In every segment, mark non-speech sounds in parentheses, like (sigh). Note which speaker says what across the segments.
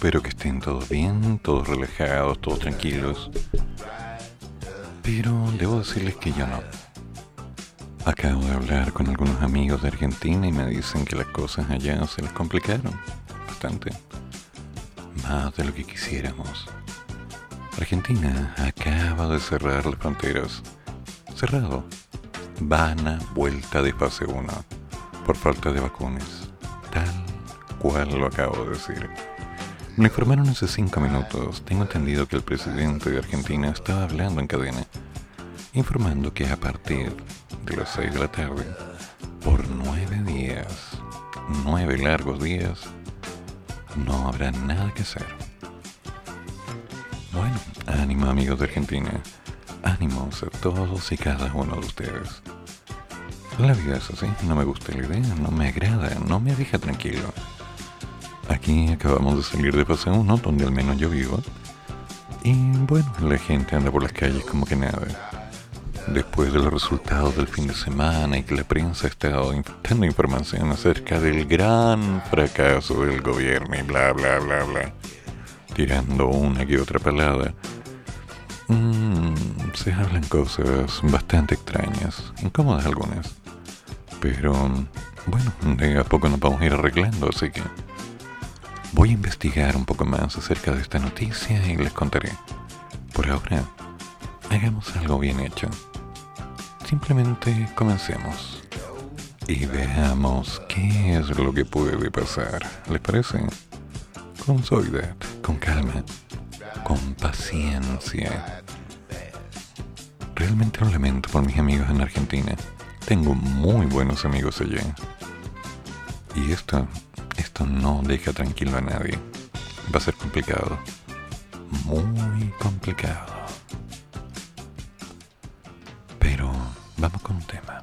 Speaker 1: Espero que estén todos bien, todos relajados, todos tranquilos. Pero debo decirles que yo no. Acabo de hablar con algunos amigos de Argentina y me dicen que las cosas allá se les complicaron bastante. Más de lo que quisiéramos. Argentina acaba de cerrar las fronteras. Cerrado. Vana vuelta de fase 1 por falta de vacunas. Tal cual lo acabo de decir. Me informaron hace cinco minutos. Tengo entendido que el presidente de Argentina estaba hablando en cadena, informando que a partir de las 6 de la tarde, por nueve días, nueve largos días, no habrá nada que hacer. Bueno, ánimo amigos de Argentina, ánimos a todos y cada uno de ustedes. La vida es así, no me gusta la idea, no me agrada, no me deja tranquilo. Aquí acabamos de salir de fase 1, donde al menos yo vivo. Y bueno, la gente anda por las calles como que nada. Después de los resultados del fin de semana y que la prensa ha estado dando información acerca del gran fracaso del gobierno y bla bla bla bla, tirando una que otra palabra, mm, se hablan cosas bastante extrañas, incómodas algunas. Pero bueno, de a poco nos vamos a ir arreglando, así que voy a investigar un poco más acerca de esta noticia y les contaré. Por ahora, hagamos algo bien hecho. Simplemente comencemos y veamos qué es lo que puede pasar. ¿Les parece? Con suavidad, con calma, con paciencia. Realmente lo lamento por mis amigos en Argentina. Tengo muy buenos amigos allá. Y esto, esto no deja tranquilo a nadie. Va a ser complicado. Muy complicado. Pero vamos con un tema.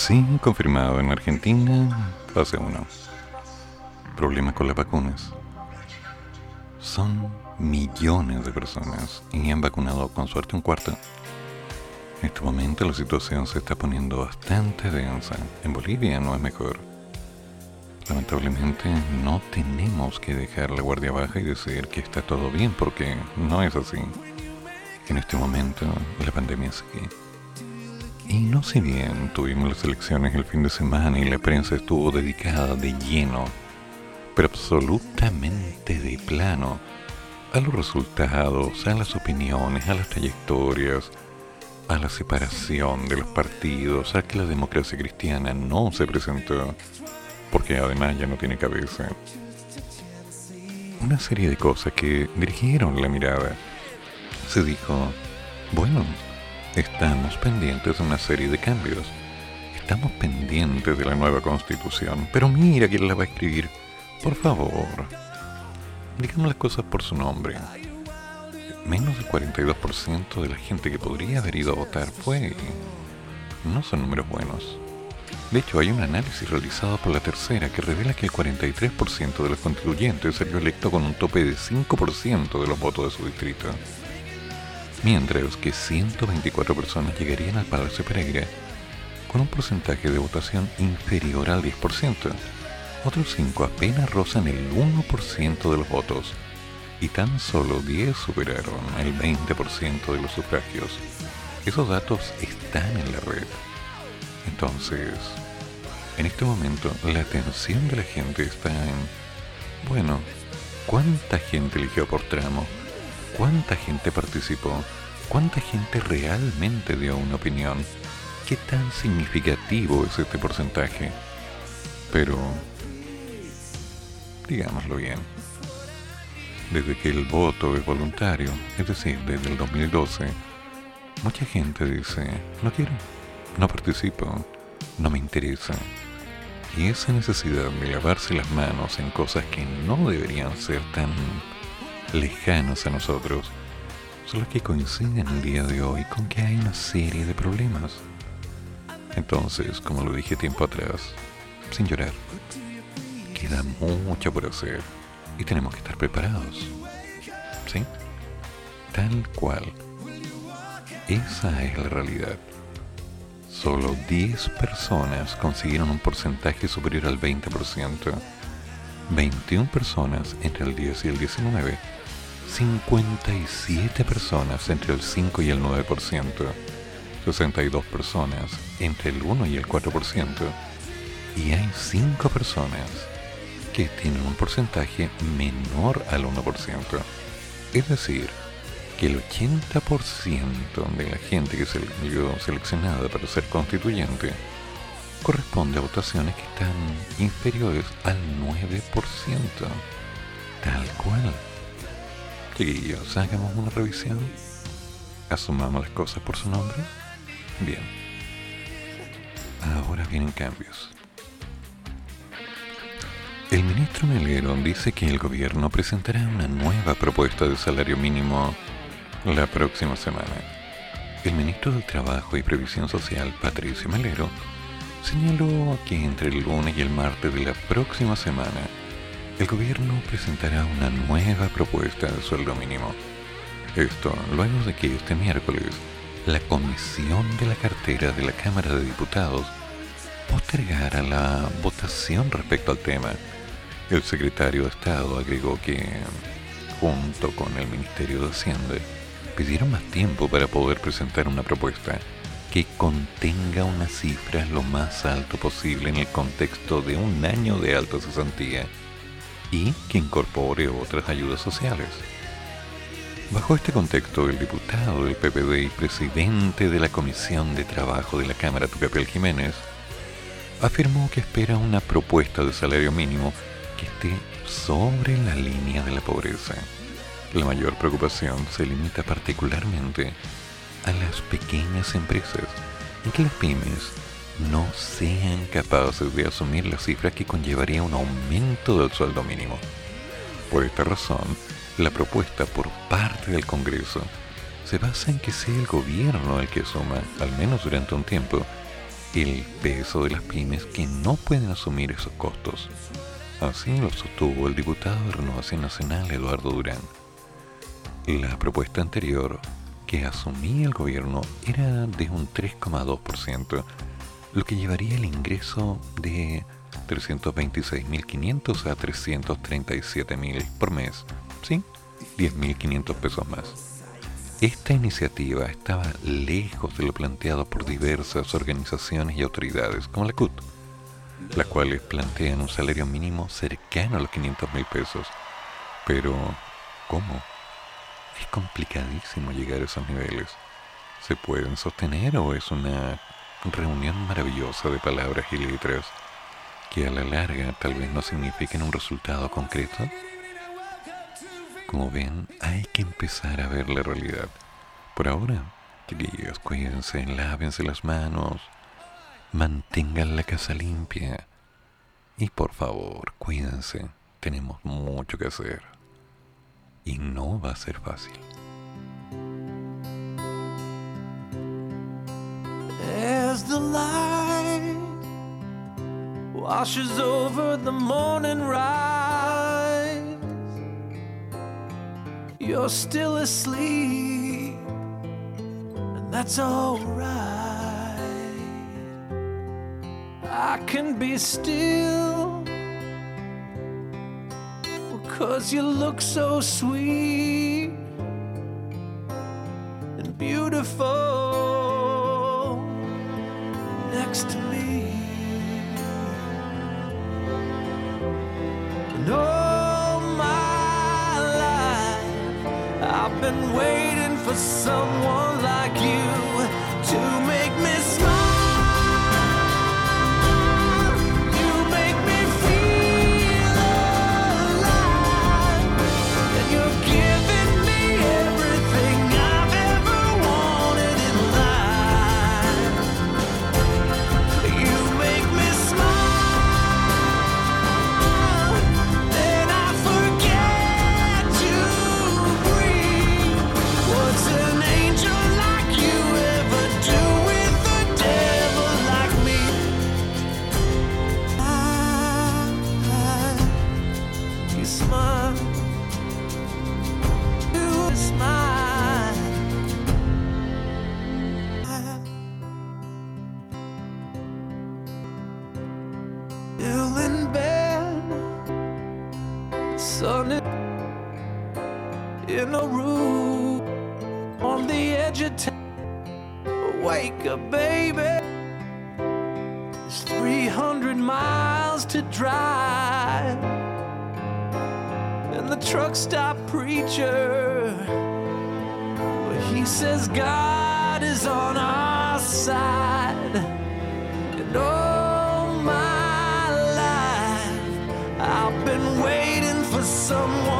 Speaker 1: Sí, confirmado en Argentina, fase 1. Problema con las vacunas. Son millones de personas y han vacunado con suerte un cuarto. En este momento la situación se está poniendo bastante densa. En Bolivia no es mejor. Lamentablemente no tenemos que dejar la guardia baja y decir que está todo bien porque no es así. En este momento la pandemia sigue. Y no sé bien, tuvimos las elecciones el fin de semana y la prensa estuvo dedicada de lleno, pero absolutamente de plano, a los resultados, a las opiniones, a las trayectorias, a la separación de los partidos, a que la democracia cristiana no se presentó, porque además ya no tiene cabeza. Una serie de cosas que dirigieron la mirada. Se dijo, bueno, estamos pendientes de una serie de cambios. Estamos pendientes de la nueva constitución, pero mira quién la va a escribir. Por favor, digamos las cosas por su nombre menos del 42% de la gente que podría haber ido a votar fue. No son números buenos. De hecho, hay un análisis realizado por la tercera que revela que el 43% de los constituyentes salió electo con un tope de 5% de los votos de su distrito. Mientras que 124 personas llegarían al Palacio Pereira con un porcentaje de votación inferior al 10%. Otros 5 apenas rozan el 1% de los votos y tan solo 10 superaron el 20% de los sufragios. Esos datos están en la red. Entonces, en este momento la atención de la gente está en, bueno, ¿cuánta gente eligió por tramo? ¿Cuánta gente participó? ¿Cuánta gente realmente dio una opinión? ¿Qué tan significativo es este porcentaje? Pero, digámoslo bien, desde que el voto es voluntario, es decir, desde el 2012, mucha gente dice, no quiero, no participo, no me interesa. Y esa necesidad de lavarse las manos en cosas que no deberían ser tan lejanos a nosotros, son las que coinciden el día de hoy con que hay una serie de problemas. Entonces, como lo dije tiempo atrás, sin llorar, queda mucho por hacer y tenemos que estar preparados. ¿Sí? Tal cual. Esa es la realidad. Solo 10 personas consiguieron un porcentaje superior al 20%. 21 personas entre el 10 y el 19. 57 personas entre el 5 y el 9%. 62 personas entre el 1 y el 4%. Y hay 5 personas que tienen un porcentaje menor al 1%. Es decir, que el 80% de la gente que se vio seleccionada para ser constituyente corresponde a votaciones que están inferiores al 9%. Tal cual. Chiquillos, hagamos una revisión. Asumamos las cosas por su nombre. Bien. Ahora vienen cambios. El ministro Melero dice que el gobierno presentará una nueva propuesta de salario mínimo la próxima semana. El ministro del Trabajo y Previsión Social, Patricio Melero, señaló que entre el lunes y el martes de la próxima semana, el gobierno presentará una nueva propuesta de sueldo mínimo. Esto luego de que este miércoles la comisión de la cartera de la Cámara de Diputados postergara la votación respecto al tema el secretario de Estado agregó que, junto con el Ministerio de Hacienda, pidieron más tiempo para poder presentar una propuesta que contenga unas cifras lo más alto posible en el contexto de un año de alta cesantía y que incorpore otras ayudas sociales. Bajo este contexto, el diputado del PPD y presidente de la Comisión de Trabajo de la Cámara, Tucapel Jiménez, afirmó que espera una propuesta de salario mínimo que esté sobre la línea de la pobreza. La mayor preocupación se limita particularmente a las pequeñas empresas y que las pymes no sean capaces de asumir la cifra que conllevaría un aumento del sueldo mínimo. Por esta razón, la propuesta por parte del Congreso se basa en que sea el gobierno el que asuma, al menos durante un tiempo, el peso de las pymes que no pueden asumir esos costos. Así lo sostuvo el diputado de Renovación Nacional Eduardo Durán. La propuesta anterior que asumía el gobierno era de un 3,2%, lo que llevaría el ingreso de 326.500 a 337.000 por mes, ¿sí? 10.500 pesos más. Esta iniciativa estaba lejos de lo planteado por diversas organizaciones y autoridades, como la CUT, las cuales plantean un salario mínimo cercano a los 500 mil pesos. Pero, ¿cómo? Es complicadísimo llegar a esos niveles. ¿Se pueden sostener o es una reunión maravillosa de palabras y letras que a la larga tal vez no signifiquen un resultado concreto? Como ven, hay que empezar a ver la realidad. Por ahora, chiquillos, cuídense, lávense las manos, mantengan la casa limpia y por favor, cuídense. Tenemos mucho que hacer y no va a ser fácil.
Speaker 2: As the light washes over the morning rise, you're still asleep, and that's alright. I can be still, cause you look so sweet and beautiful next to me. And all my life, I've been waiting for someone like you to make in a room on the edge of town. Wake up, baby. It's 300 miles to drive, and the truck stop preacher. He says God is on our side. And all my life, I've been waiting for someone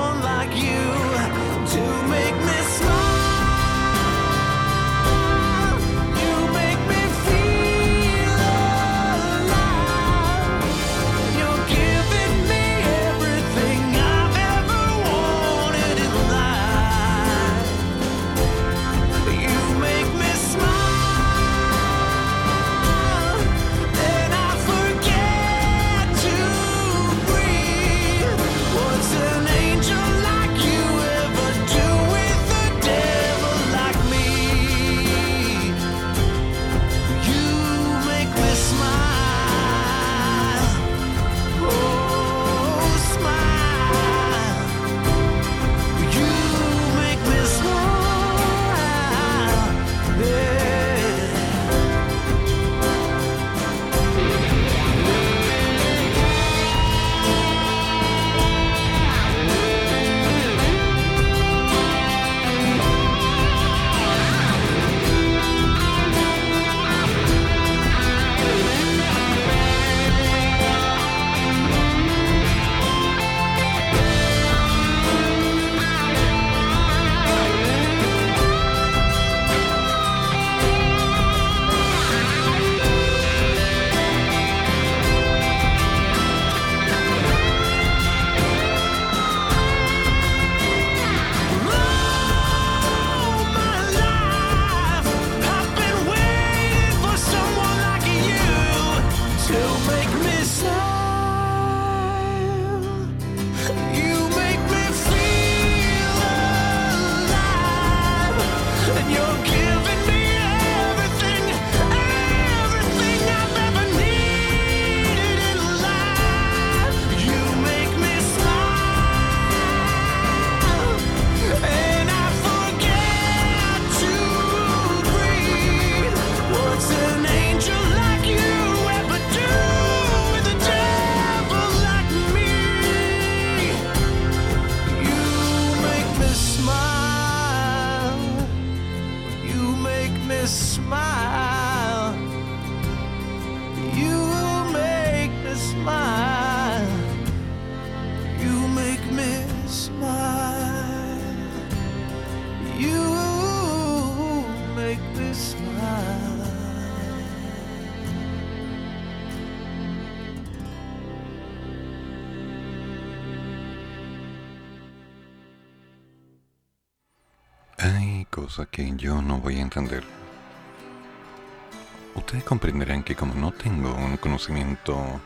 Speaker 1: comprenderán que como no tengo un conocimiento,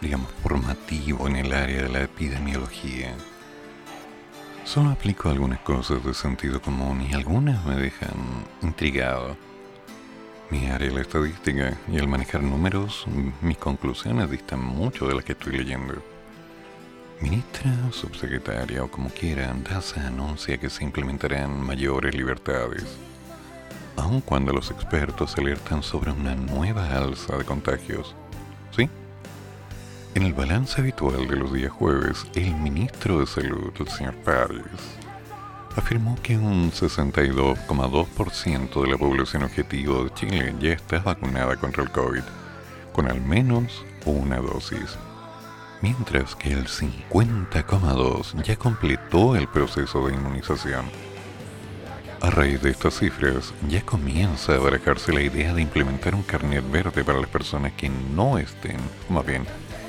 Speaker 1: digamos, formativo en el área de la epidemiología, solo aplico algunas cosas de sentido común y algunas me dejan intrigado. Mi área la estadística y al manejar números, mis conclusiones distan mucho de las que estoy leyendo. Ministra, subsecretaria o como quieran, DASA anuncia que se implementarán mayores libertades, aun cuando los expertos alertan sobre una nueva alza de contagios. ¿Sí? En el balance habitual de los días jueves, el ministro de Salud, el señor Paris, afirmó que un 62,2% de la población objetivo de Chile ya está vacunada contra el COVID, con al menos una dosis mientras que el 50,2 ya completó el proceso de inmunización. A raíz de estas cifras, ya comienza a barajarse la idea de implementar un carnet verde para las personas que no estén, más bien,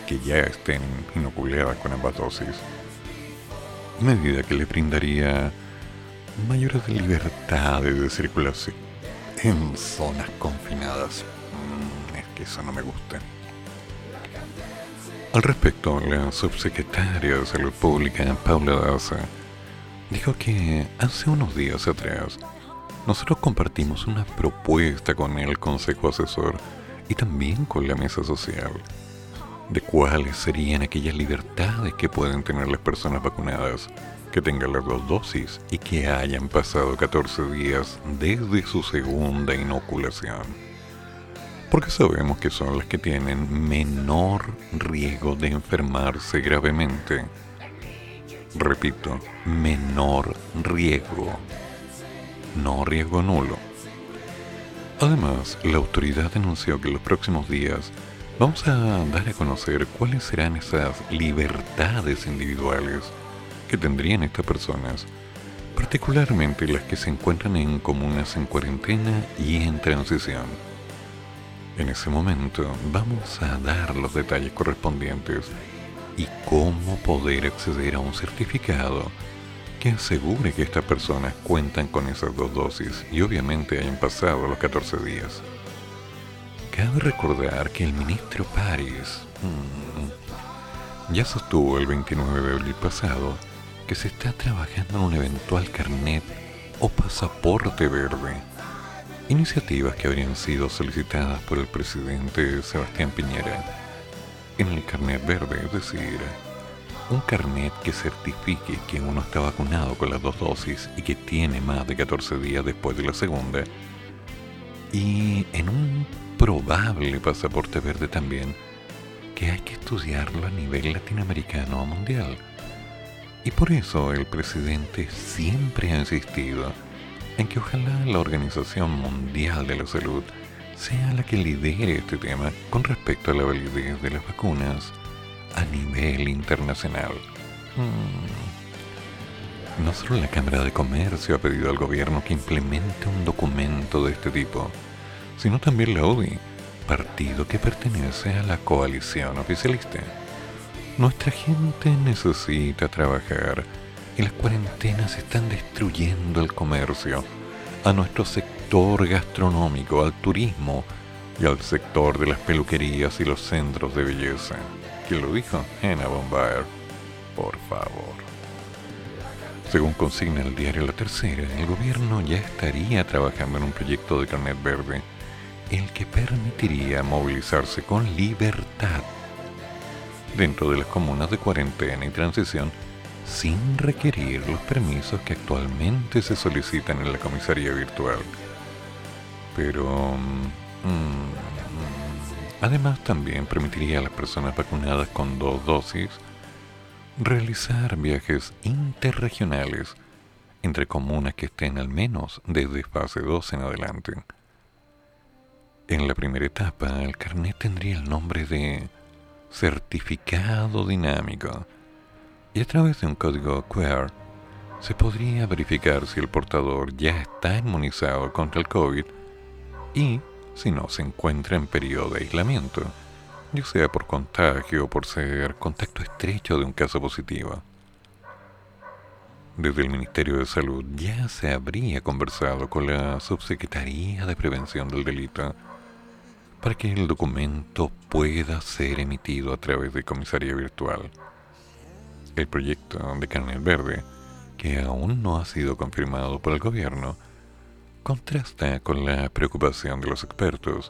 Speaker 1: que ya estén inoculadas con ambas dosis. Medida que le brindaría mayores libertades de circulación en zonas confinadas. Mm, es que eso no me gusta. Al respecto, la subsecretaria de Salud Pública, Paula Daza, dijo que hace unos días atrás nosotros compartimos una propuesta con el Consejo Asesor y también con la Mesa Social de cuáles serían aquellas libertades que pueden tener las personas vacunadas que tengan las dos dosis y que hayan pasado 14 días desde su segunda inoculación porque sabemos que son las que tienen menor riesgo de enfermarse gravemente. Repito, menor riesgo, no riesgo nulo. Además, la autoridad anunció que en los próximos días vamos a dar a conocer cuáles serán esas libertades individuales que tendrían estas personas, particularmente las que se encuentran en comunas en cuarentena y en transición. En ese momento vamos a dar los detalles correspondientes y cómo poder acceder a un certificado que asegure que estas personas cuentan con esas dos dosis y obviamente hayan pasado los 14 días. Cabe recordar que el ministro Paris mm, ya sostuvo el 29 de abril pasado que se está trabajando en un eventual carnet o pasaporte verde iniciativas que habrían sido solicitadas por el presidente Sebastián Piñera en el carnet verde, es decir, un carnet que certifique que uno está vacunado con las dos dosis y que tiene más de 14 días después de la segunda, y en un probable pasaporte verde también, que hay que estudiarlo a nivel latinoamericano o mundial. Y por eso el presidente siempre ha insistido en que ojalá la Organización Mundial de la Salud sea la que lidere este tema con respecto a la validez de las vacunas a nivel internacional. Mm. No solo la Cámara de Comercio ha pedido al gobierno que implemente un documento de este tipo, sino también la UDI, partido que pertenece a la coalición oficialista. Nuestra gente necesita trabajar y las cuarentenas están destruyendo el comercio, a nuestro sector gastronómico, al turismo y al sector de las peluquerías y los centros de belleza. ¿Quién lo dijo? Hannah Bombayer. Por favor. Según consigna el diario La Tercera, el gobierno ya estaría trabajando en un proyecto de carnet verde, el que permitiría movilizarse con libertad dentro de las comunas de cuarentena y transición sin requerir los permisos que actualmente se solicitan en la comisaría virtual. Pero... Mm, mm, además también permitiría a las personas vacunadas con dos dosis realizar viajes interregionales entre comunas que estén al menos desde fase 2 en adelante. En la primera etapa, el carnet tendría el nombre de certificado dinámico y a través de un código QR se podría verificar si el portador ya está inmunizado contra el COVID y si no se encuentra en periodo de aislamiento, ya sea por contagio o por ser contacto estrecho de un caso positivo. desde el Ministerio de Salud ya se habría conversado con la Subsecretaría de Prevención del Delito para que el documento pueda ser emitido a través de comisaría virtual. El proyecto de carnet verde, que aún no ha sido confirmado por el gobierno, contrasta con la preocupación de los expertos,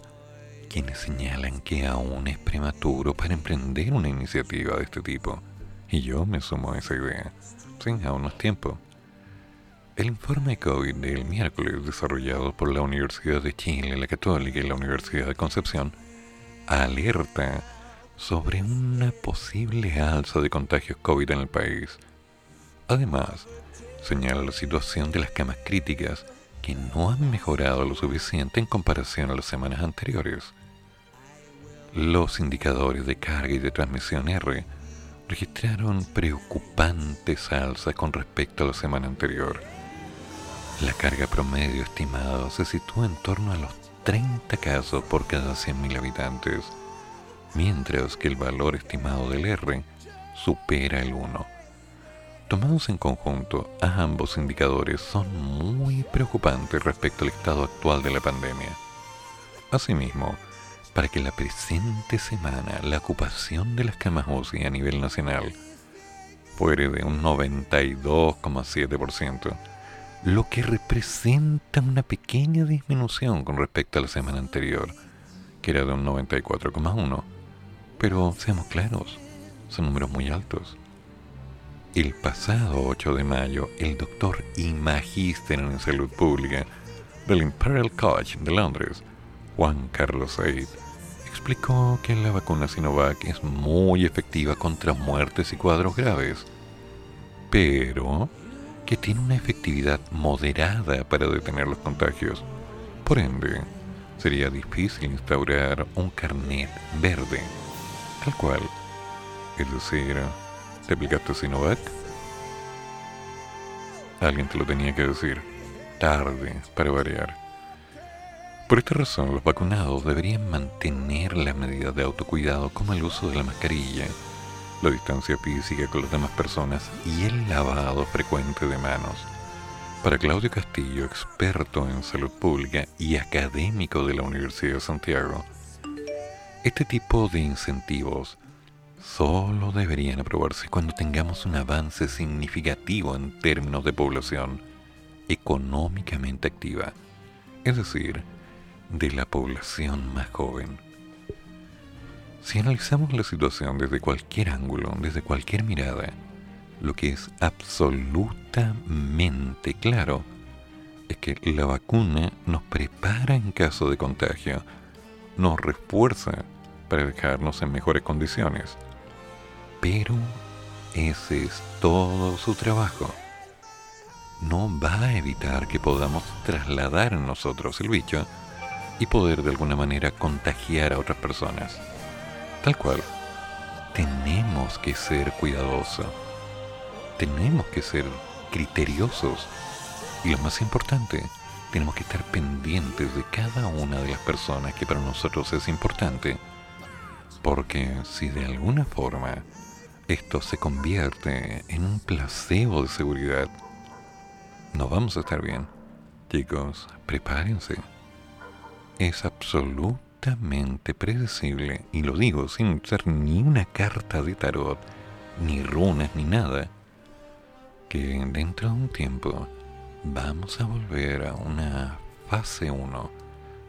Speaker 1: quienes señalan que aún es prematuro para emprender una iniciativa de este tipo. Y yo me sumo a esa idea. Sí, aún no tiempo. El informe COVID del miércoles desarrollado por la Universidad de Chile, la Católica y la Universidad de Concepción alerta sobre una posible alza de contagios COVID en el país. Además, señala la situación de las camas críticas que no han mejorado lo suficiente en comparación a las semanas anteriores. Los indicadores de carga y de transmisión R registraron preocupantes alzas con respecto a la semana anterior la carga promedio estimada se sitúa en torno a los 30 casos por cada 100.000 habitantes, mientras que el valor estimado del R supera el 1. Tomados en conjunto, ambos indicadores son muy preocupantes respecto al estado actual de la pandemia. Asimismo, para que la presente semana la ocupación de las camas UCI a nivel nacional fuere de un 92,7%, lo que representa una pequeña disminución con respecto a la semana anterior, que era de un 94,1. Pero seamos claros, son números muy altos. El pasado 8 de mayo, el doctor y magíster en salud pública del Imperial College de Londres, Juan Carlos Said, explicó que la vacuna Sinovac es muy efectiva contra muertes y cuadros graves, pero que tiene una efectividad moderada para detener los contagios. Por ende, sería difícil instaurar un carnet verde, tal cual. Es decir, ¿te aplicaste Sinovac? Alguien te lo tenía que decir. Tarde, para variar. Por esta razón, los vacunados deberían mantener las medidas de autocuidado como el uso de la mascarilla, la distancia física con las demás personas y el lavado frecuente de manos. Para Claudio Castillo, experto en salud pública y académico de la Universidad de Santiago, este tipo de incentivos solo deberían aprobarse cuando tengamos un avance significativo en términos de población económicamente activa, es decir, de la población más joven. Si analizamos la situación desde cualquier ángulo, desde cualquier mirada, lo que es absolutamente claro es que la vacuna nos prepara en caso de contagio, nos refuerza para dejarnos en mejores condiciones. Pero ese es todo su trabajo. No va a evitar que podamos trasladar en nosotros el bicho y poder de alguna manera contagiar a otras personas. Tal cual. Tenemos que ser cuidadosos. Tenemos que ser criteriosos. Y lo más importante, tenemos que estar pendientes de cada una de las personas que para nosotros es importante. Porque si de alguna forma esto se convierte en un placebo de seguridad, no vamos a estar bien. Chicos, prepárense. Es absoluto predecible, y lo digo sin ser ni una carta de tarot, ni runas, ni nada, que dentro de un tiempo vamos a volver a una fase 1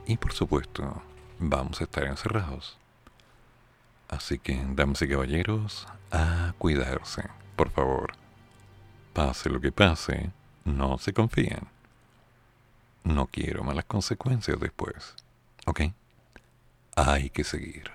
Speaker 1: y por supuesto vamos a estar encerrados. Así que, damas y caballeros, a cuidarse, por favor. Pase lo que pase, no se confíen. No quiero malas consecuencias después. ¿Ok? hay que seguir.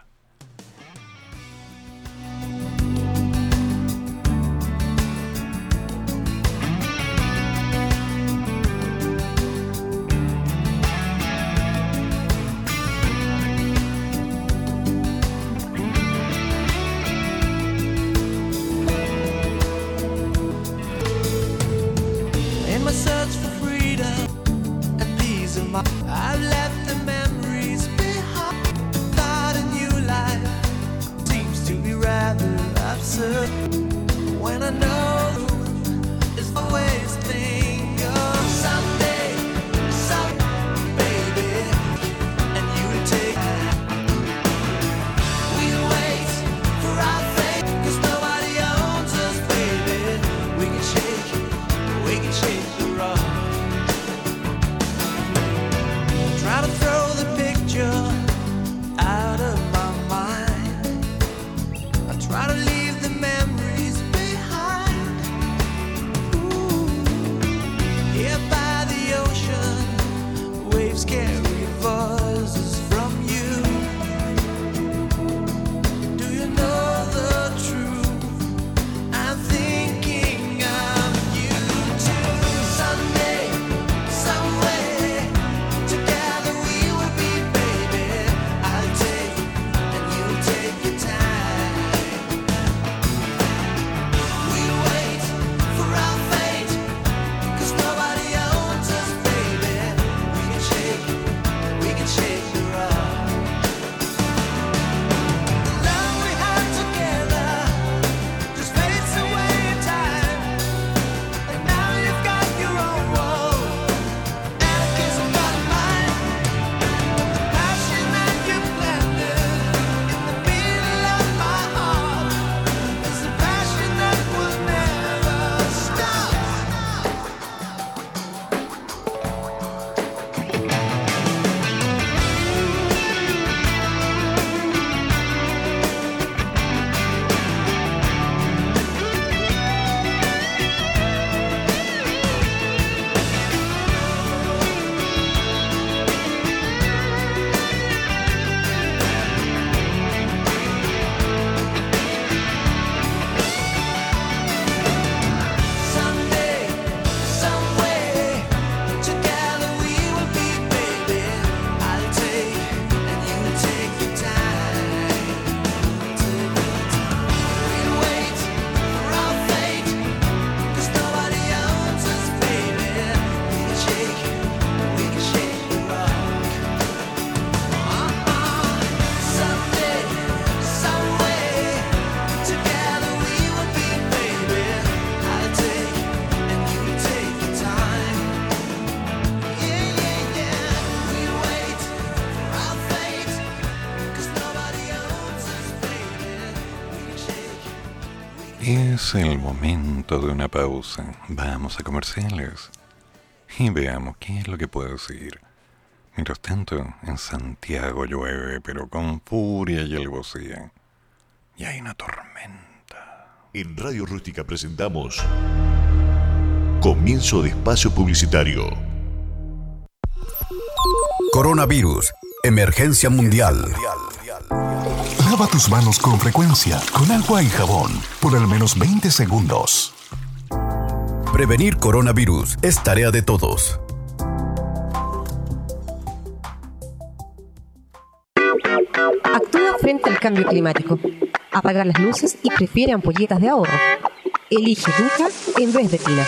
Speaker 1: Una pausa. Vamos a comerciales. Y veamos qué es lo que puedo decir. Mientras tanto, en Santiago llueve, pero con furia y alevosía. Y hay una tormenta.
Speaker 3: En Radio Rústica presentamos Comienzo de espacio publicitario.
Speaker 4: Coronavirus. Emergencia mundial.
Speaker 5: Lava tus manos con frecuencia, con agua y jabón, por al menos 20 segundos.
Speaker 4: Prevenir coronavirus es tarea de todos.
Speaker 6: Actúa frente al cambio climático. Apaga las luces y prefiere ampolletas de ahorro. Elige Duca en vez de tina.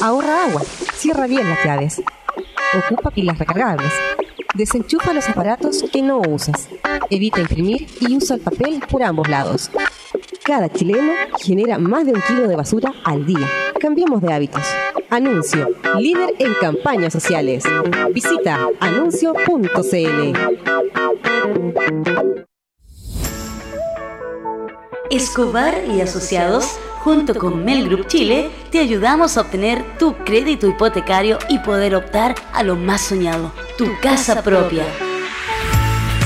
Speaker 6: Ahorra agua. Cierra bien las llaves. Ocupa pilas recargables. Desenchufa los aparatos que no usas. Evita imprimir y usa el papel por ambos lados. Cada chileno genera más de un kilo de basura al día. Cambiemos de hábitos. Anuncio. Líder en campañas sociales. Visita anuncio.cl.
Speaker 7: Escobar y Asociados, junto con Mel Group Chile, te ayudamos a obtener tu crédito hipotecario y poder optar a lo más soñado, tu casa propia.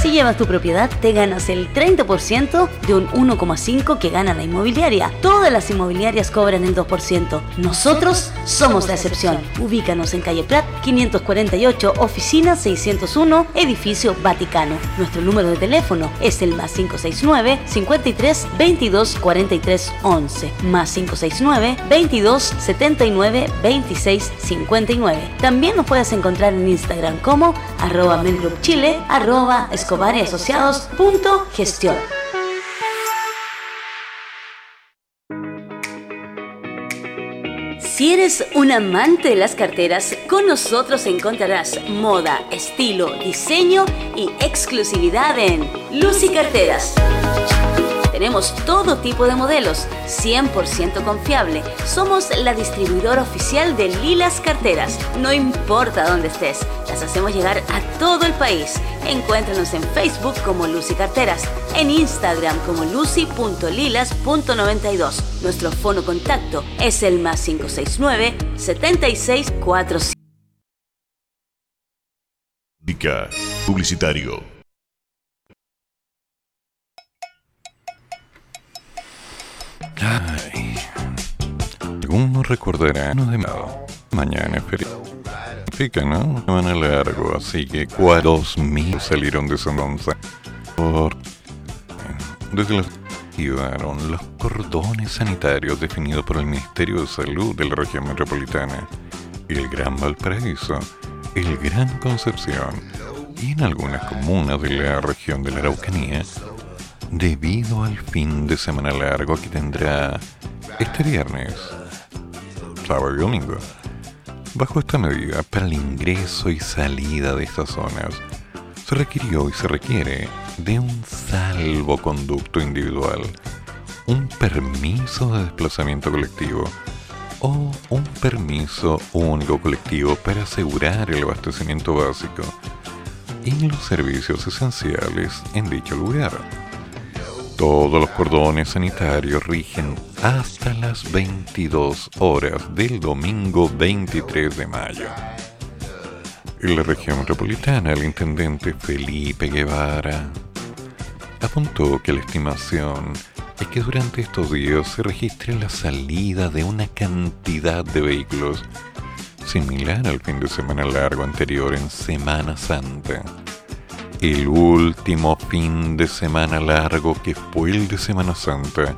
Speaker 7: Si llevas tu propiedad, te ganas el 30% de un 1,5% que gana la inmobiliaria. Todas las inmobiliarias cobran el 2%. Nosotros somos la excepción. Ubícanos en calle Prat, 548, oficina 601, edificio Vaticano. Nuestro número de teléfono es el más 569 53 22 43 11, más 569 22 79 26 59. También nos puedes encontrar en Instagram como arroba arroba Escobar y Asociados. Punto gestión. Si eres un amante de las carteras, con nosotros encontrarás moda, estilo, diseño y exclusividad en Lucy Carteras. Tenemos todo tipo de modelos, 100% confiable. Somos la distribuidora oficial de Lilas Carteras. No importa dónde estés, las hacemos llegar a todo el país. Encuéntranos en Facebook como Lucy Carteras, en Instagram como lucy.lilas.92. Nuestro fono contacto es el más 569 7645.
Speaker 3: Dica Publicitario.
Speaker 1: Ay. Algunos recordarán de Mañana es feriado. Fica, ¿no? Semana largo, así que dos mil salieron de Sononza. Por... Desde la activaron los cordones sanitarios definidos por el Ministerio de Salud de la región metropolitana, el Gran Valparaíso, el Gran Concepción y en algunas comunas de la región de la Araucanía debido al fin de semana largo que tendrá este viernes, sábado y domingo. Bajo esta medida, para el ingreso y salida de estas zonas, se requirió y se requiere de un salvoconducto individual, un permiso de desplazamiento colectivo o un permiso único colectivo para asegurar el abastecimiento básico y los servicios esenciales en dicho lugar todos los cordones sanitarios rigen hasta las 22 horas del domingo 23 de mayo. En la región metropolitana, el intendente Felipe Guevara apuntó que la estimación es que durante estos días se registre la salida de una cantidad de vehículos similar al fin de semana largo anterior en Semana Santa el último fin de semana largo que fue el de Semana Santa,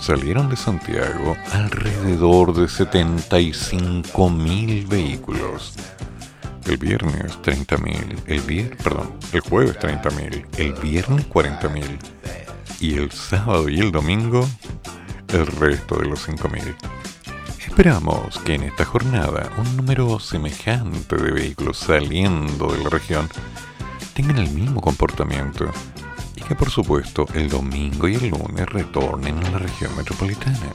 Speaker 1: salieron de Santiago alrededor de 75 mil vehículos. El viernes 30 mil, el viernes, perdón, el jueves 30 mil, el viernes 40 mil y el sábado y el domingo el resto de los 5 mil. Esperamos que en esta jornada un número semejante de vehículos saliendo de la región tengan el mismo comportamiento y que por supuesto el domingo y el lunes retornen a la región metropolitana.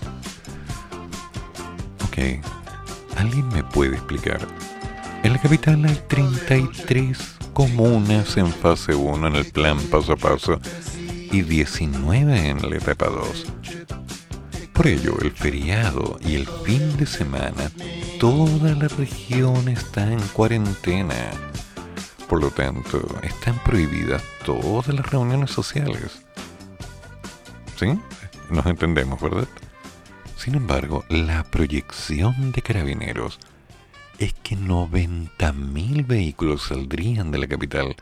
Speaker 1: Ok, ¿alguien me puede explicar? En la capital hay 33 comunas en fase 1 en el plan paso a paso y 19 en la etapa 2. Por ello, el feriado y el fin de semana, toda la región está en cuarentena. Por lo tanto, están prohibidas todas las reuniones sociales. ¿Sí? Nos entendemos, ¿verdad? Sin embargo, la proyección de carabineros es que 90.000 vehículos saldrían de la capital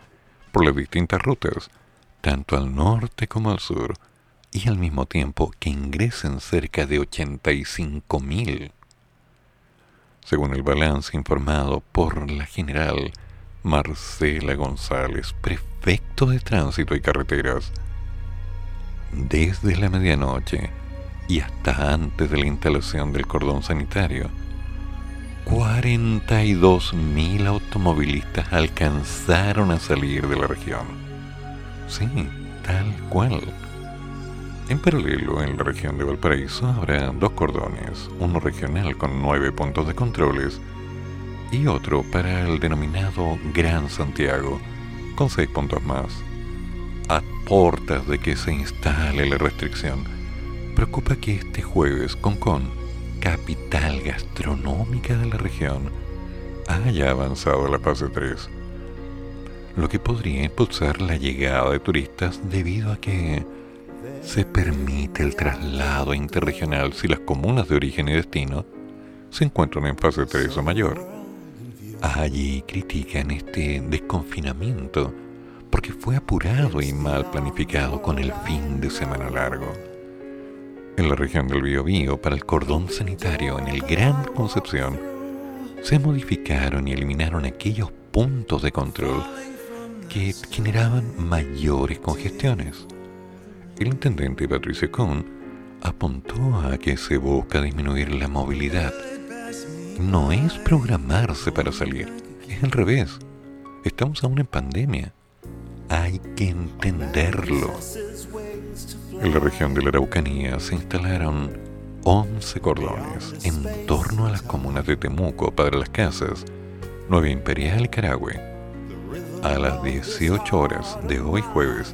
Speaker 1: por las distintas rutas, tanto al norte como al sur, y al mismo tiempo que ingresen cerca de 85.000. Según el balance informado por la general Marcela González, prefecto de tránsito y carreteras, desde la medianoche y hasta antes de la instalación del cordón sanitario, 42.000 automovilistas alcanzaron a salir de la región. Sí, tal cual. En paralelo, en la región de Valparaíso habrá dos cordones, uno regional con nueve puntos de controles y otro para el denominado Gran Santiago, con seis puntos más. A portas de que se instale la restricción, preocupa que este jueves Concón capital gastronómica de la región, haya avanzado a la fase 3, lo que podría impulsar la llegada de turistas debido a que se permite el traslado interregional si las comunas de origen y destino se encuentran en fase 3 o mayor. Allí critican este desconfinamiento porque fue apurado y mal planificado con el fin de semana largo en la región del Biobío para el cordón sanitario en el Gran Concepción, se modificaron y eliminaron aquellos puntos de control que generaban mayores congestiones. El intendente Patricio Kuhn apuntó a que se busca disminuir la movilidad. No es programarse para salir, es al revés. Estamos aún en pandemia. Hay que entenderlo. En la región de la Araucanía se instalaron 11 cordones en torno a las comunas de Temuco, Padre Las Casas, Nueva Imperial Carahue. A las 18 horas de hoy jueves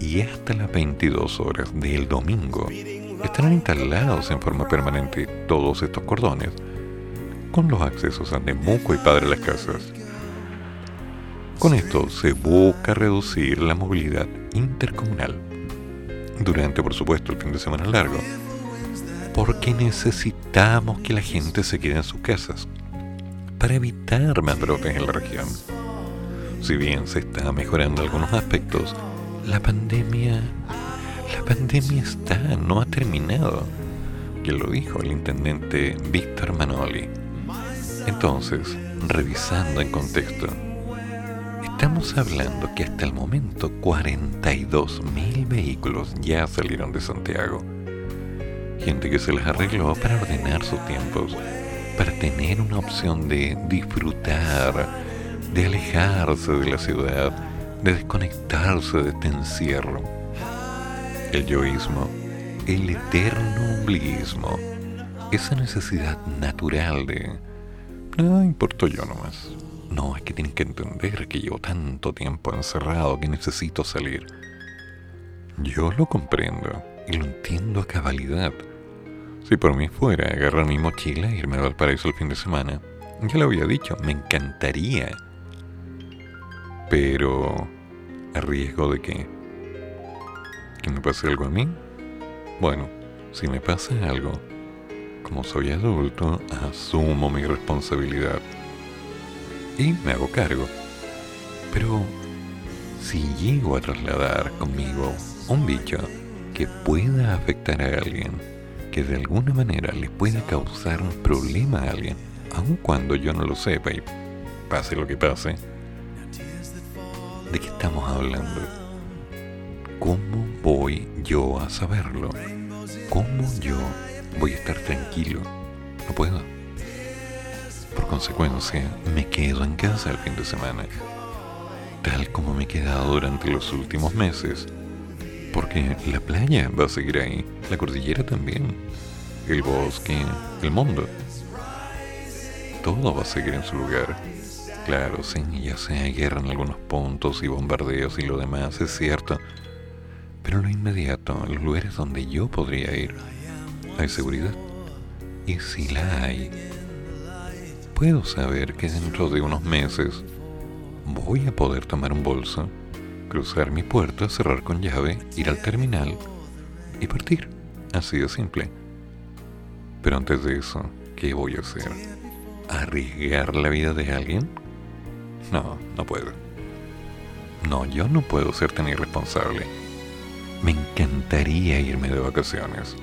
Speaker 1: y hasta las 22 horas del domingo estarán instalados en forma permanente todos estos cordones con los accesos a Temuco y Padre Las Casas. Con esto se busca reducir la movilidad intercomunal durante por supuesto el fin de semana largo, porque necesitamos que la gente se quede en sus casas para evitar más brotes en la región. Si bien se está mejorando algunos aspectos, la pandemia la pandemia está, no ha terminado. Que lo dijo el intendente Víctor Manoli. Entonces, revisando en contexto, Estamos hablando que hasta el momento 42.000 vehículos ya salieron de Santiago. Gente que se les arregló para ordenar sus tiempos, para tener una opción de disfrutar, de alejarse de la ciudad, de desconectarse de este encierro. El yoísmo, el eterno obliguismo, esa necesidad natural de... No importo yo nomás. No, es que tienen que entender que llevo tanto tiempo encerrado que necesito salir. Yo lo comprendo y lo entiendo a cabalidad. Si por mí fuera agarrar mi mochila e irme a Valparaíso el fin de semana, ya lo había dicho, me encantaría. Pero, ¿a riesgo de qué? ¿Que me pase algo a mí? Bueno, si me pasa algo, como soy adulto, asumo mi responsabilidad y me hago cargo. Pero si llego a trasladar conmigo un bicho que pueda afectar a alguien, que de alguna manera le pueda causar un problema a alguien, aun cuando yo no lo sepa y pase lo que pase, ¿de qué estamos hablando? ¿Cómo voy yo a saberlo? ¿Cómo yo voy a estar tranquilo? No puedo. Por consecuencia, me quedo en casa el fin de semana, tal como me he quedado durante los últimos meses, porque la playa va a seguir ahí, la cordillera también, el bosque, el mundo. Todo va a seguir en su lugar. Claro, sí, ya sea guerra en algunos puntos y bombardeos y lo demás, es cierto. Pero lo inmediato, los lugares donde yo podría ir, ¿Hay seguridad? Y si la hay, puedo saber que dentro de unos meses voy a poder tomar un bolso, cruzar mi puerta, cerrar con llave, ir al terminal y partir. Así de simple. Pero antes de eso, ¿qué voy a hacer? ¿Arriesgar la vida de alguien? No, no puedo. No, yo no puedo ser tan irresponsable. Me encantaría irme de vacaciones.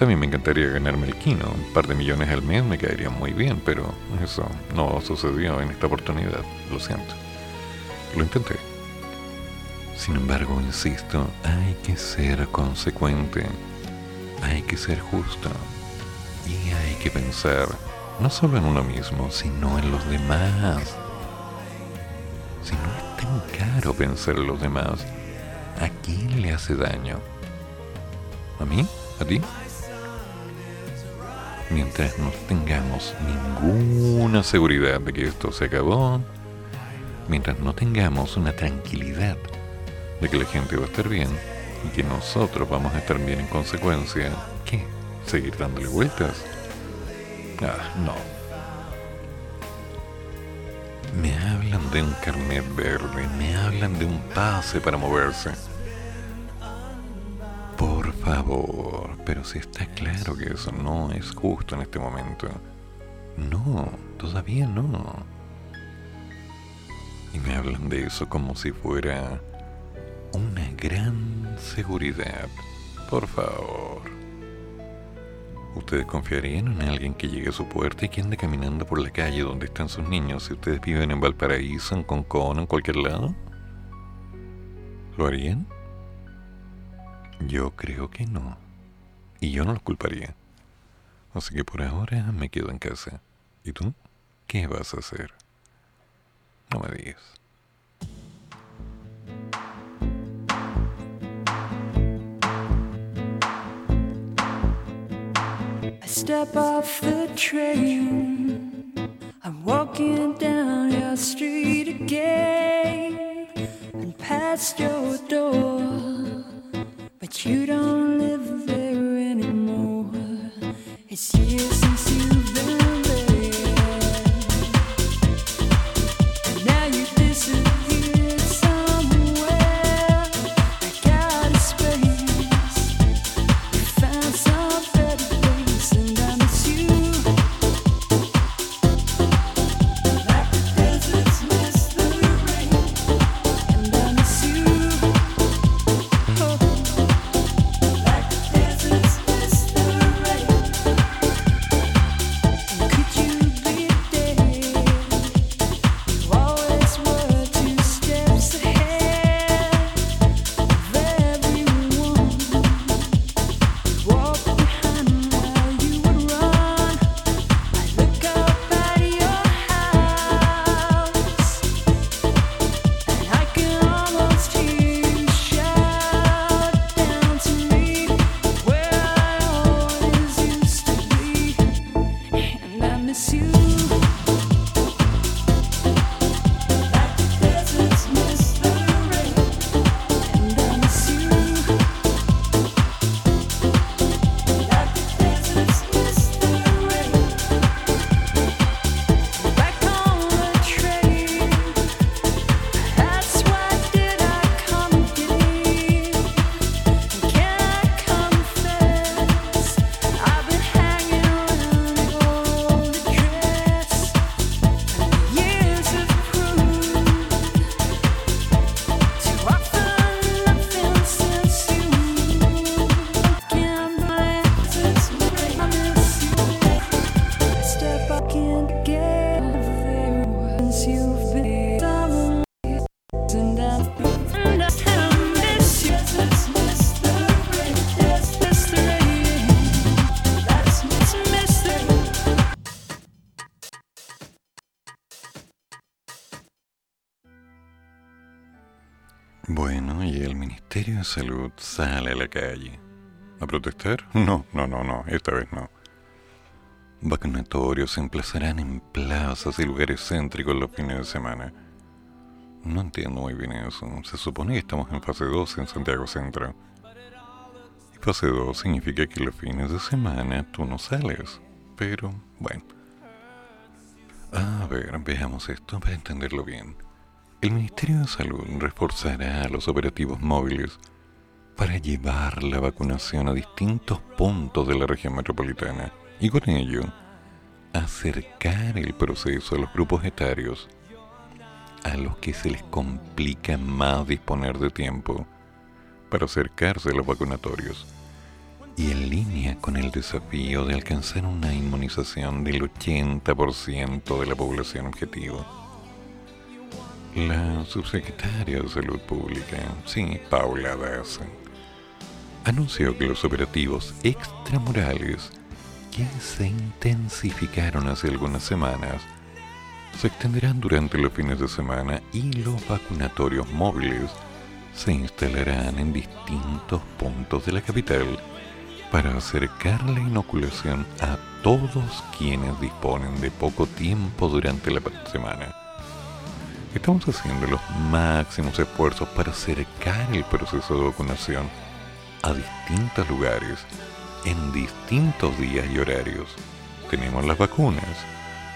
Speaker 1: También me encantaría ganarme el kino. Un par de millones al mes me caería muy bien, pero eso no sucedió en esta oportunidad. Lo siento. Lo intenté. Sin embargo, insisto, hay que ser consecuente. Hay que ser justo. Y hay que pensar no solo en uno mismo, sino en los demás. Si no es tan caro pensar en los demás, ¿a quién le hace daño? ¿A mí? ¿A ti? Mientras no tengamos ninguna seguridad de que esto se acabó, mientras no tengamos una tranquilidad de que la gente va a estar bien y que nosotros vamos a estar bien en consecuencia, ¿qué? ¿Seguir dándole vueltas? Ah, no. Me hablan de un carnet verde, me hablan de un pase para moverse. Por favor, pero si está claro que eso no es justo en este momento. No, todavía no. Y me hablan de eso como si fuera una gran seguridad. Por favor. ¿Ustedes confiarían en alguien que llegue a su puerta y que ande caminando por la calle donde están sus niños si ustedes viven en Valparaíso, en Concón, en cualquier lado? ¿Lo harían? Yo creo que no. Y yo no los culparía. Así que por ahora me quedo en casa. ¿Y tú? ¿Qué vas a hacer? No me digas.
Speaker 8: I step off the train. I'm walking down your street again and past your door. But you don't live there anymore. It's years since you've been ¿A
Speaker 1: protestar? (laughs) No, no, no, no, esta vez no. Vacunatorios se emplazarán en plazas y lugares céntricos los fines de semana. No entiendo muy bien eso. Se supone que estamos en fase 2 en Santiago Centro. ¿Y Fase 2 significa que los fines de semana tú no sales. Pero, bueno. A ver, veamos esto para entenderlo bien. El Ministerio de Salud reforzará los operativos móviles para llevar la vacunación a distintos puntos de la región metropolitana y con ello acercar el proceso a los grupos etarios a los que se les complica más disponer de tiempo para acercarse a los vacunatorios y en línea con el desafío de alcanzar una inmunización del 80% de la población objetivo. La subsecretaria de Salud Pública, sí, Paula Daza, anunció que los operativos extramurales que se intensificaron hace algunas semanas se extenderán durante los fines de semana y los vacunatorios móviles se instalarán en distintos puntos de la capital para acercar la inoculación a todos quienes disponen de poco tiempo durante la semana. Estamos haciendo los máximos esfuerzos para acercar el proceso de vacunación a distintos lugares, en distintos días y horarios. Tenemos las vacunas,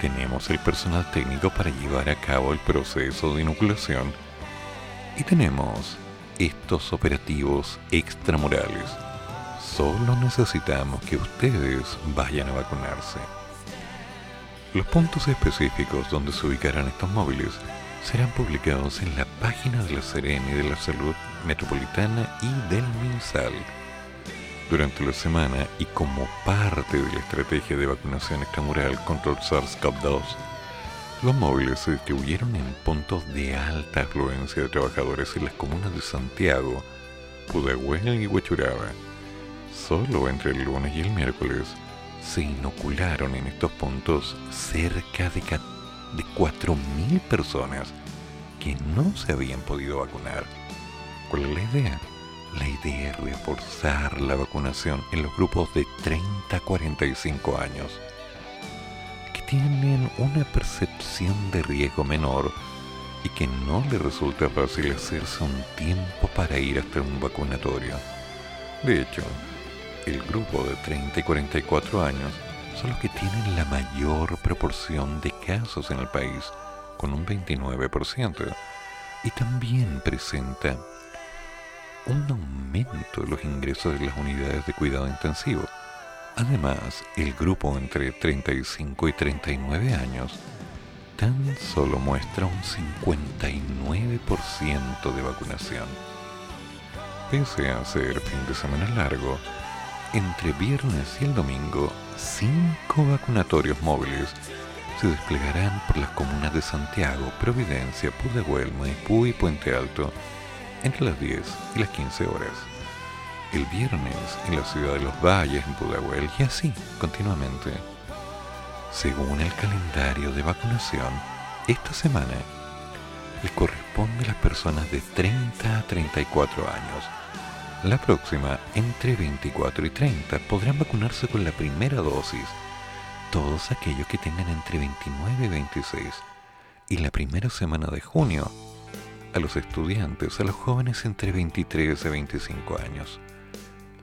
Speaker 1: tenemos el personal técnico para llevar a cabo el proceso de inoculación y tenemos estos operativos extramurales. Solo necesitamos que ustedes vayan a vacunarse. Los puntos específicos donde se ubicarán estos móviles serán publicados en la página de la Serena y de la Salud Metropolitana y del MinSal. Durante la semana y como parte de la estrategia de vacunación extramural contra el SARS-CoV-2, los móviles se distribuyeron en puntos de alta afluencia de trabajadores en las comunas de Santiago, Pudahuel y Huachuraba. Solo entre el lunes y el miércoles se inocularon en estos puntos cerca de de 4.000 personas que no se habían podido vacunar. ¿Cuál es la idea? La idea es reforzar la vacunación en los grupos de 30 a 45 años, que tienen una percepción de riesgo menor y que no les resulta fácil hacerse un tiempo para ir hasta un vacunatorio. De hecho, el grupo de 30 y 44 años son los que tienen la mayor proporción de casos en el país, con un 29%, y también presenta un aumento de los ingresos de las unidades de cuidado intensivo. Además, el grupo entre 35 y 39 años tan solo muestra un 59% de vacunación. Pese a ser fin de semana largo, entre viernes y el domingo, cinco vacunatorios móviles se desplegarán por las comunas de Santiago, Providencia, Pudahuel, Maipú y Puente Alto entre las 10 y las 15 horas. El viernes en la ciudad de Los Valles, en Pudahuel, y así continuamente. Según el calendario de vacunación, esta semana le corresponde a las personas de 30 a 34 años la próxima, entre 24 y 30, podrán vacunarse con la primera dosis todos aquellos que tengan entre 29 y 26. Y la primera semana de junio, a los estudiantes, a los jóvenes entre 23 y 25 años.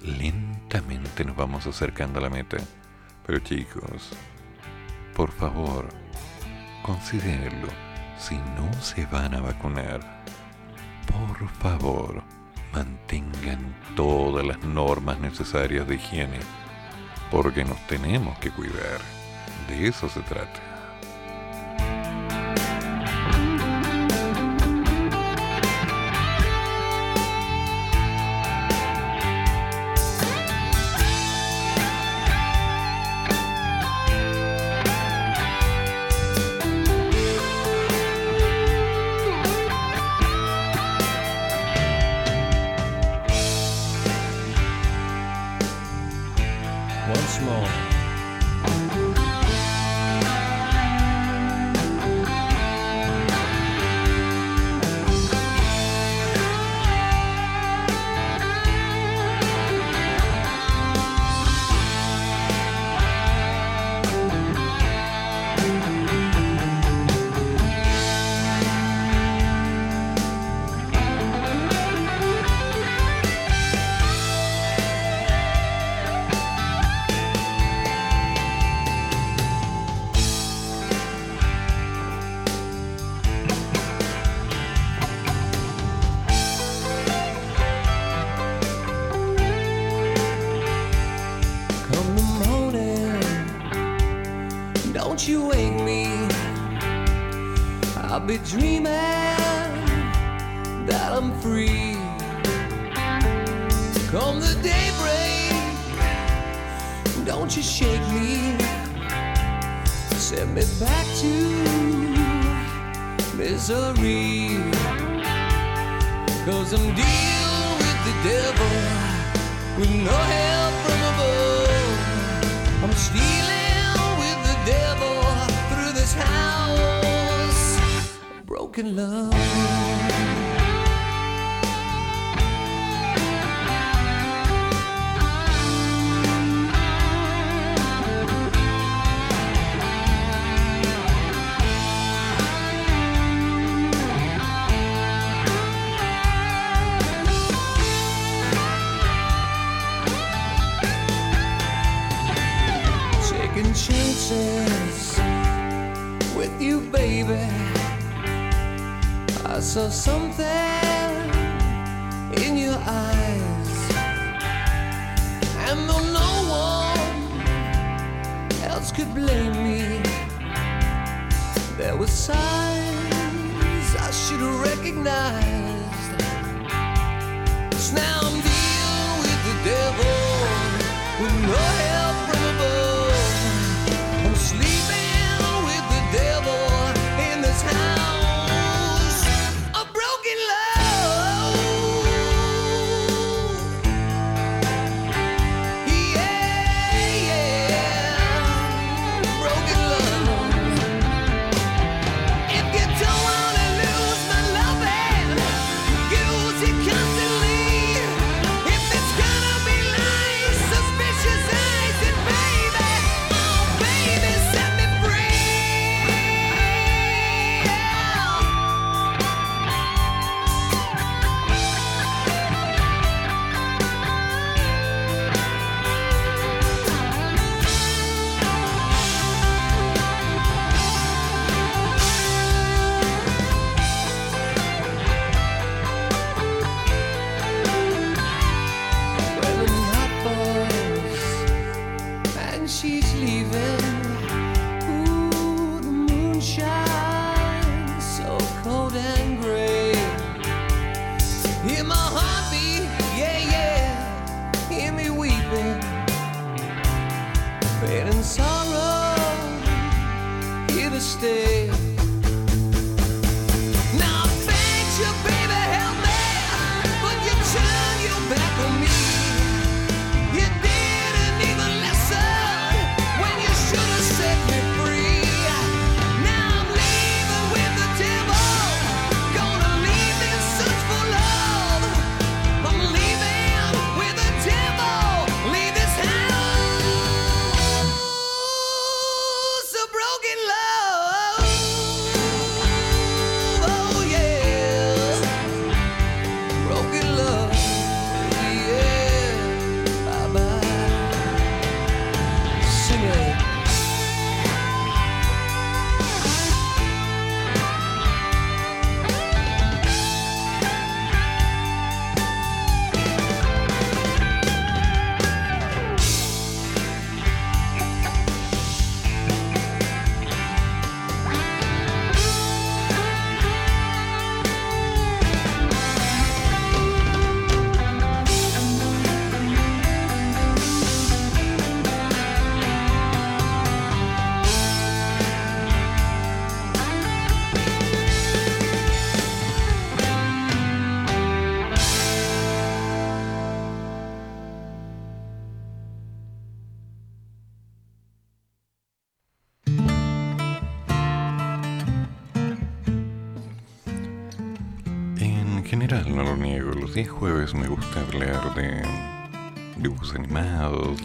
Speaker 1: Lentamente nos vamos acercando a la meta. Pero chicos, por favor, considérenlo. Si no se van a vacunar, por favor, mantengan todas las normas necesarias de higiene, porque nos tenemos que cuidar. De eso se trata.
Speaker 9: saw something in your eyes, and though no one else could blame me, there were signs I should
Speaker 10: recognize.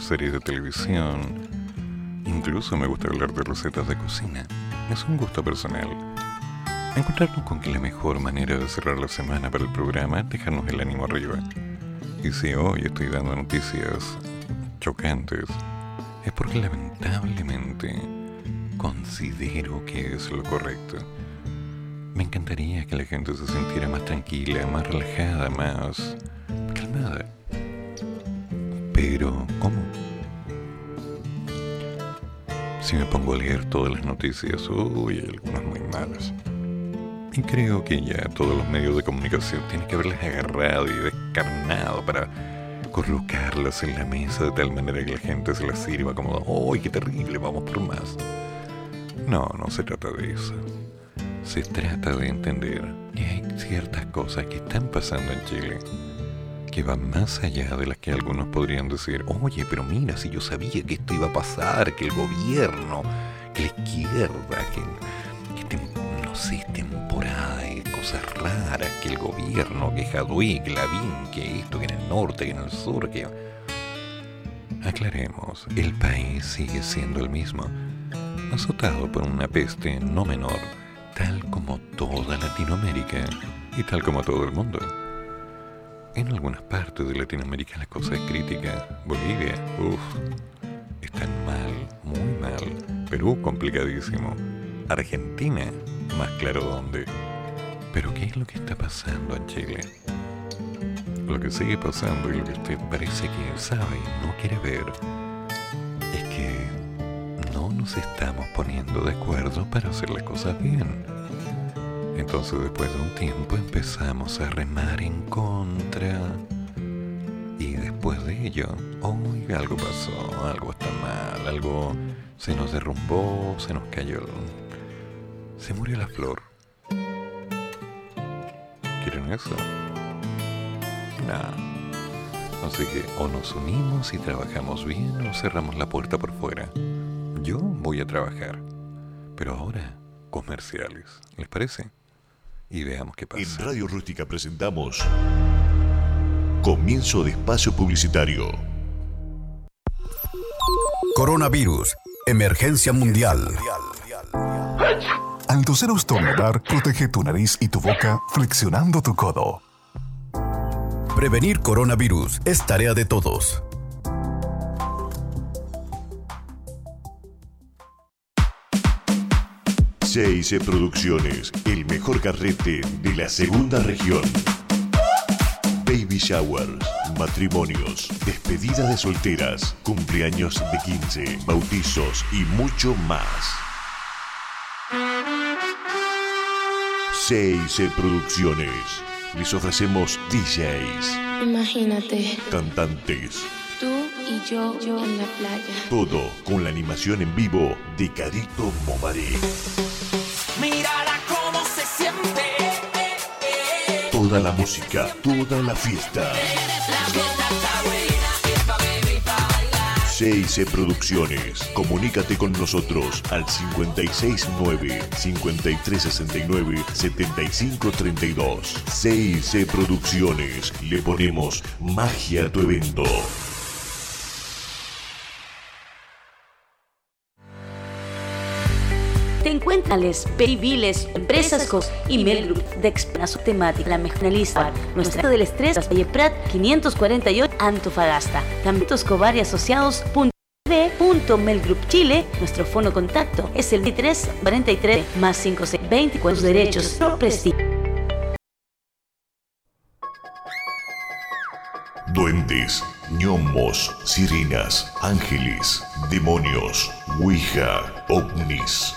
Speaker 10: series de televisión. Incluso me gusta hablar de recetas de cocina. Es un gusto personal. Encontrarnos con que la mejor manera de cerrar la semana para el programa es dejarnos el ánimo arriba. Y si hoy estoy dando noticias chocantes, es porque lamentablemente considero que es lo correcto. Me encantaría que la gente se sintiera más tranquila, más relajada, más calmada. Pero, ¿cómo?
Speaker 1: Si me pongo a leer todas las noticias, uy, hay algunas muy malas. Y creo que ya todos los medios de comunicación tienen que haberlas agarrado y descarnado para colocarlas en la mesa de tal manera que la gente se las sirva como, ¡uy, qué terrible! Vamos por más. No, no se trata de eso. Se trata de entender que hay ciertas cosas que están pasando en Chile que van más allá de las que algunos podrían decir, oye, pero mira, si yo sabía que esto iba a pasar, que el gobierno, que la izquierda, que, que no sé, temporada y cosas raras, que el gobierno, que Jadwe, que Lavín, que esto, que en el norte, que en el sur, que... Aclaremos, el país sigue siendo el mismo, azotado por una peste no menor, tal como toda Latinoamérica y tal como todo el mundo. En algunas partes de Latinoamérica la cosa es crítica. Bolivia, uff, están mal, muy mal. Perú, complicadísimo. Argentina, más claro dónde. Pero ¿qué es lo que está pasando en Chile? Lo que sigue pasando y lo que usted parece que sabe y no quiere ver es que no nos estamos poniendo de acuerdo para hacer las cosas bien. Entonces después de un tiempo empezamos a remar en contra. Y después de ello, uy, algo pasó, algo está mal, algo se nos derrumbó, se nos cayó. Se murió la flor. ¿Quieren eso? No. Así que o nos unimos y trabajamos bien o cerramos la puerta por fuera. Yo voy a trabajar. Pero ahora, comerciales. ¿Les parece? Y veamos qué
Speaker 3: En
Speaker 1: pasa.
Speaker 3: Radio Rústica presentamos Comienzo de espacio publicitario.
Speaker 4: Coronavirus. Emergencia mundial.
Speaker 5: Al toser o estornudar, protege tu nariz y tu boca flexionando tu codo.
Speaker 4: Prevenir coronavirus es tarea de todos.
Speaker 3: CIC Producciones, el mejor carrete de la segunda región. Baby showers, matrimonios, despedida de solteras, cumpleaños de 15, bautizos y mucho más. CIC Producciones. Les ofrecemos DJs,
Speaker 11: Imagínate,
Speaker 3: cantantes,
Speaker 11: y yo, yo en la playa.
Speaker 3: todo con la animación en vivo de Carito Mobaré.
Speaker 2: Mírala cómo se siente.
Speaker 3: Toda la música, toda la fiesta. CIC Producciones. Comunícate con nosotros al 569-5369-7532. CIC Producciones. Le ponemos magia a tu evento.
Speaker 7: Te encuentran les civiles, empresas cos y Mail Group de expreso temática, la mejor lista, nuestra del estrés, calle Prat 548 Antofagasta. También Toscobar y Asociados. Melgroup Chile, nuestro fono contacto es el 23 43 más 56 24 derechos pro prestigio.
Speaker 3: Duendes, gnomos, sirenas, ángeles, demonios, ouija, ovnis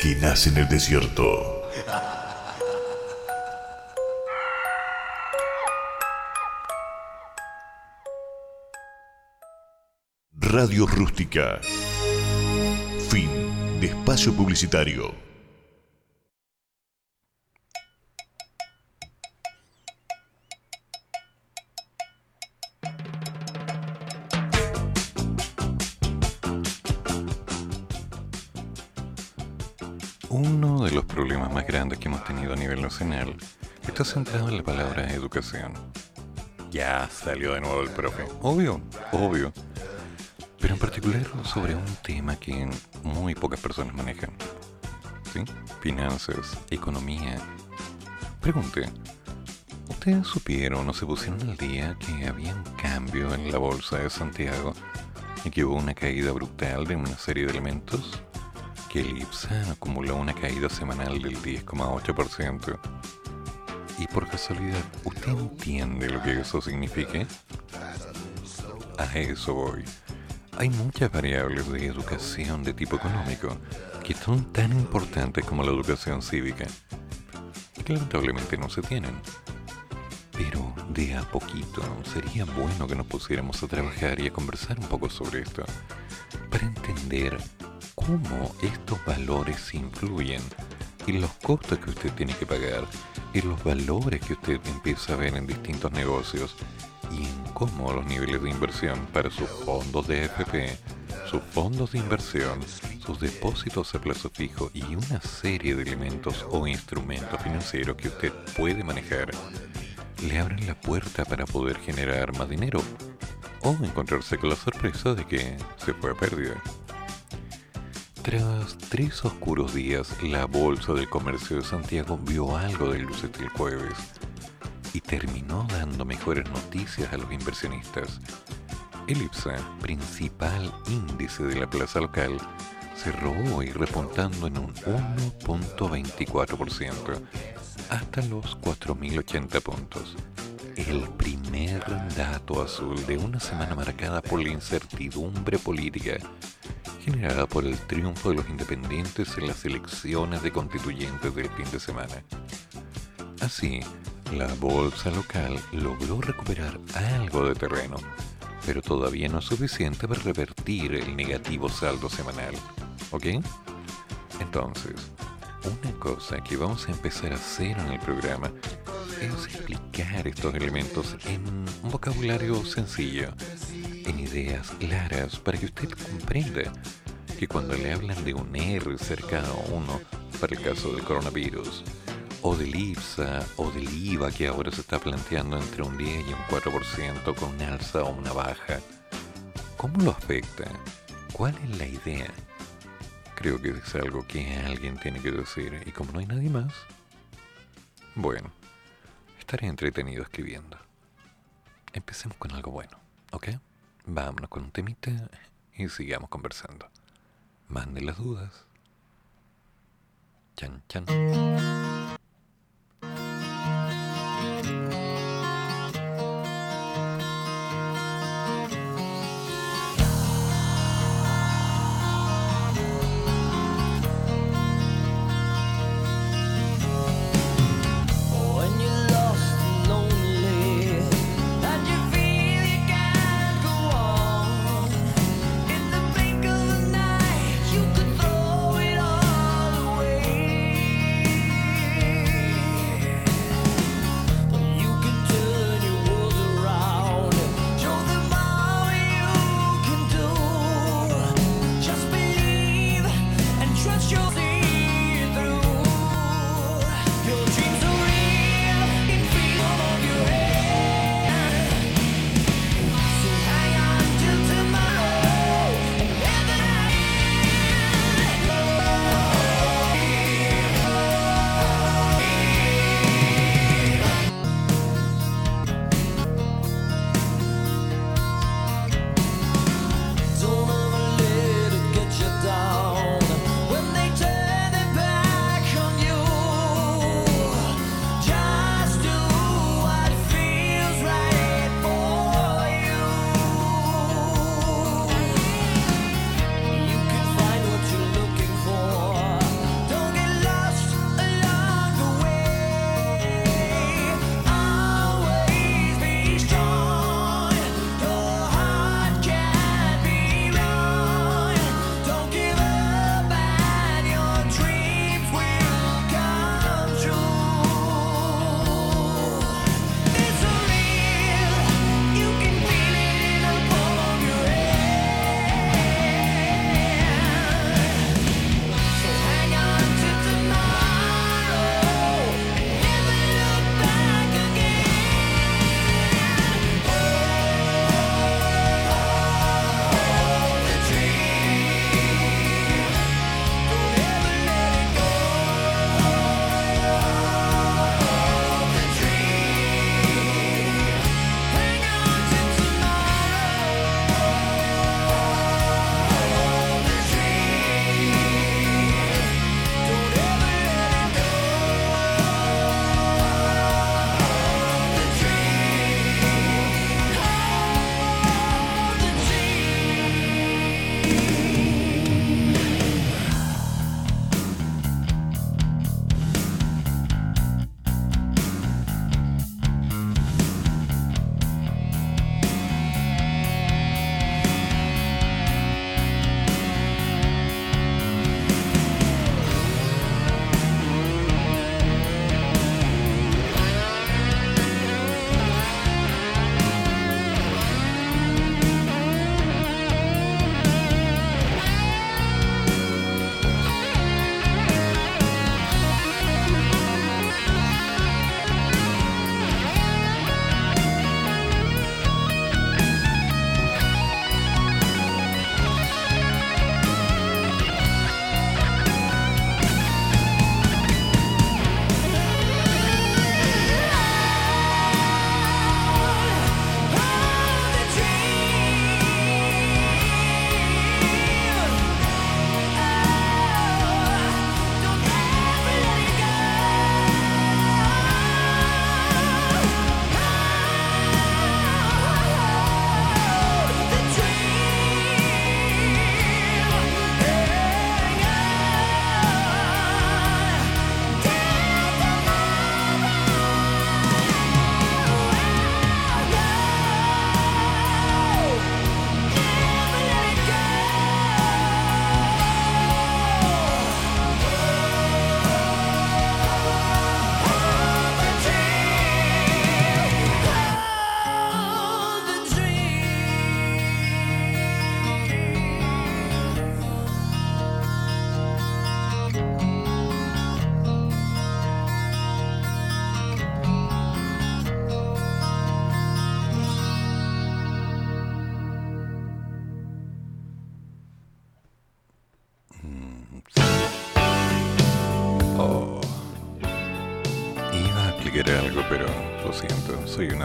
Speaker 3: que nace en el desierto. Radio Rústica. Fin de espacio publicitario.
Speaker 1: Grandes que hemos tenido a nivel nacional está centrado en la palabra educación. Ya salió de nuevo el profe. Obvio, obvio. Pero particular sobre un tema que muy pocas personas manejan. ¿Sí? Finanzas, economía. Pregunte, ¿ustedes supieron o se pusieron al día que había un cambio en la bolsa de Santiago y que hubo una caída brutal de una serie de elementos? Que el IPSA acumuló una caída semanal del 10,8%. Y por casualidad, ¿usted entiende lo que eso significa? A eso voy. Hay muchas variables de educación de tipo económico que son tan importantes como la educación cívica que lamentablemente no se tienen. Pero de a poquito sería bueno que nos pusiéramos a trabajar y a conversar un poco sobre esto para entender cómo estos valores influyen en los costos que usted tiene que pagar, en los valores que usted empieza a ver en distintos negocios y en cómo los niveles de inversión para sus fondos de FP, sus fondos de inversión, sus depósitos a plazo fijo y una serie de elementos o instrumentos financieros que usted puede manejar le abren la puerta para poder generar más dinero o encontrarse con la sorpresa de que se fue a pérdida. Tras tres oscuros días, la Bolsa del Comercio de Santiago vio algo de luz el jueves y terminó dando mejores noticias a los inversionistas. El IPSA, principal índice de la plaza local, cerró hoy repuntando en un 1.24% hasta los 4.080 puntos. El primer dato azul de una semana marcada por la incertidumbre política generada por el triunfo de los independientes en las elecciones de constituyentes del fin de semana. Así, la bolsa local logró recuperar algo de terreno, pero todavía no suficiente para revertir el negativo saldo semanal. ¿Ok? Entonces, una cosa que vamos a empezar a hacer en el programa es explicar estos elementos en un vocabulario sencillo, en ideas claras, para que usted comprenda que cuando le hablan de un R cercano a uno, para el caso del coronavirus, o del IPSA o del IVA que ahora se está planteando entre un 10 y un 4% con una alza o una baja. ¿Cómo lo afecta? ¿Cuál es la idea? Creo que es algo que alguien tiene que decir y como no hay nadie más, bueno, estaré entretenido escribiendo. Empecemos con algo bueno, ¿ok? Vámonos con un temita y sigamos conversando. Mande las dudas. Chan, chan.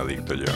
Speaker 10: Adicto, Johnny.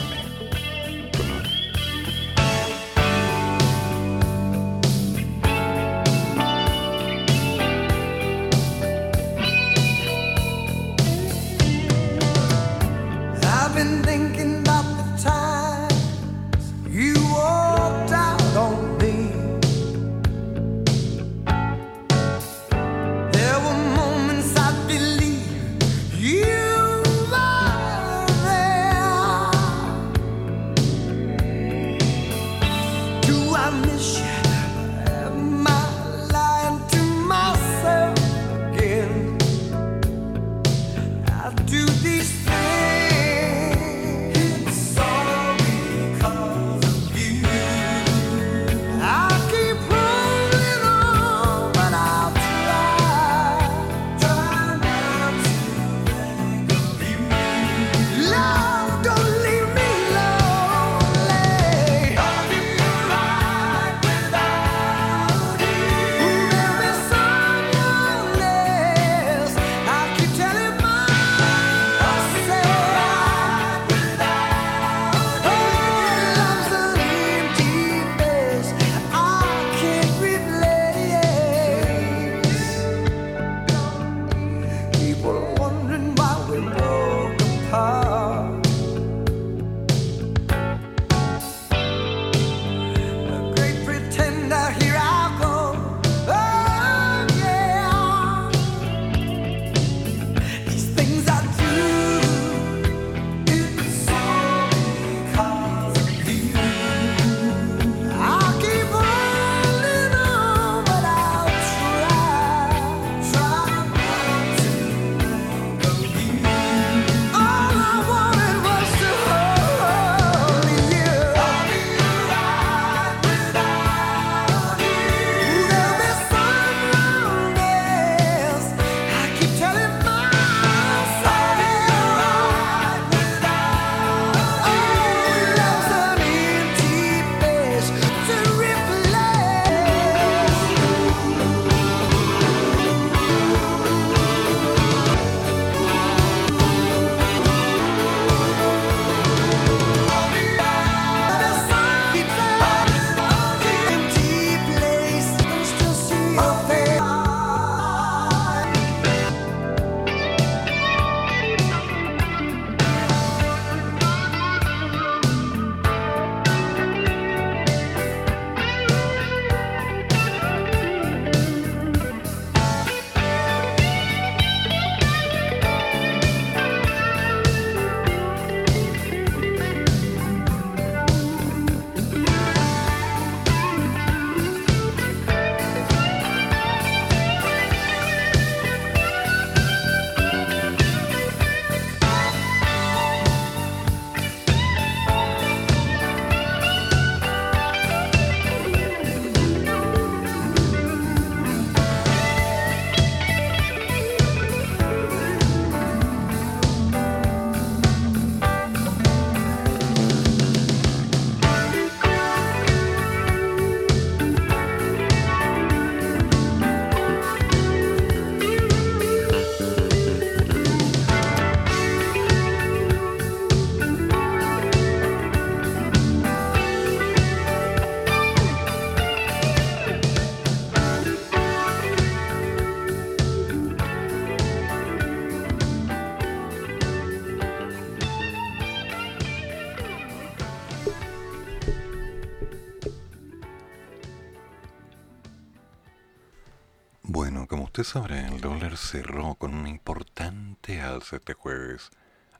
Speaker 10: Sabrá, el dólar cerró con una importante alza este jueves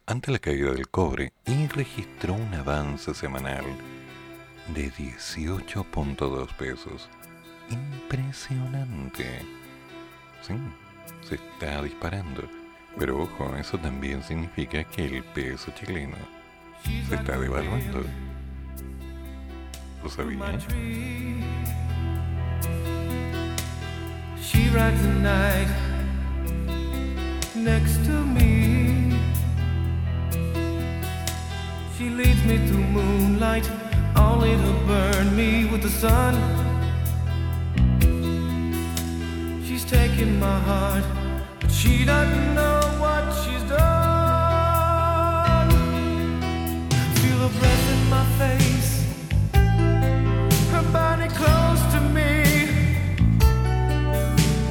Speaker 10: ante la caída del cobre y registró un avance semanal de 18.2 pesos. Impresionante. Sí, se está disparando. Pero ojo, eso también significa que el peso chileno se está devaluando. ¿Lo sabía?
Speaker 12: She rides the night next to me. She leads me through moonlight, only to burn me with the sun.
Speaker 2: She's taking my heart, but she doesn't know what she's done. Feel her breath in my face, her body close.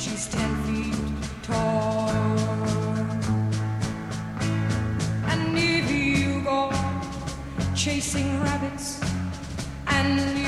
Speaker 2: She's
Speaker 8: ten feet tall. And if you go chasing rabbits and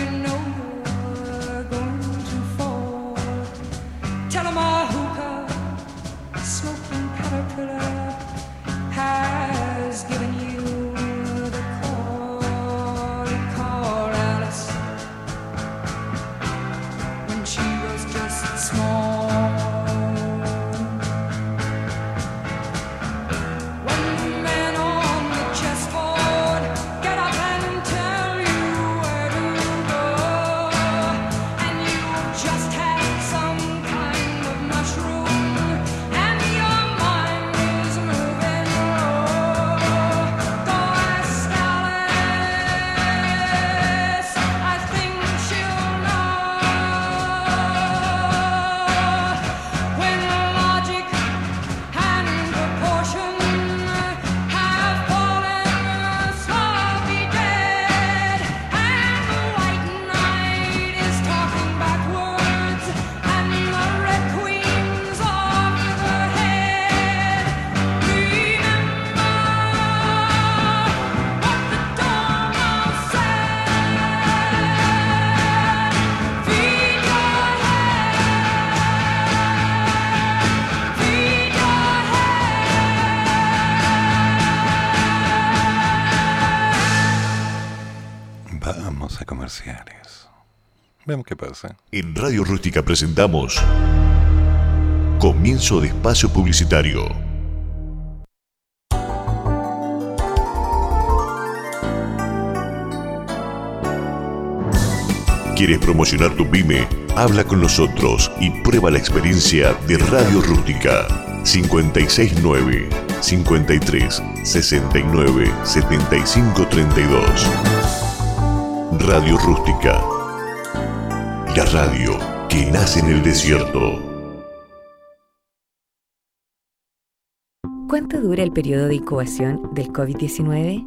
Speaker 3: En Radio Rústica presentamos Comienzo de Espacio Publicitario. ¿Quieres promocionar tu pyme? Habla con nosotros y prueba la experiencia de Radio Rústica. 569 53 69 75 32. Radio Rústica. Radio que nace en el desierto.
Speaker 13: ¿Cuánto dura el periodo de incubación del COVID-19?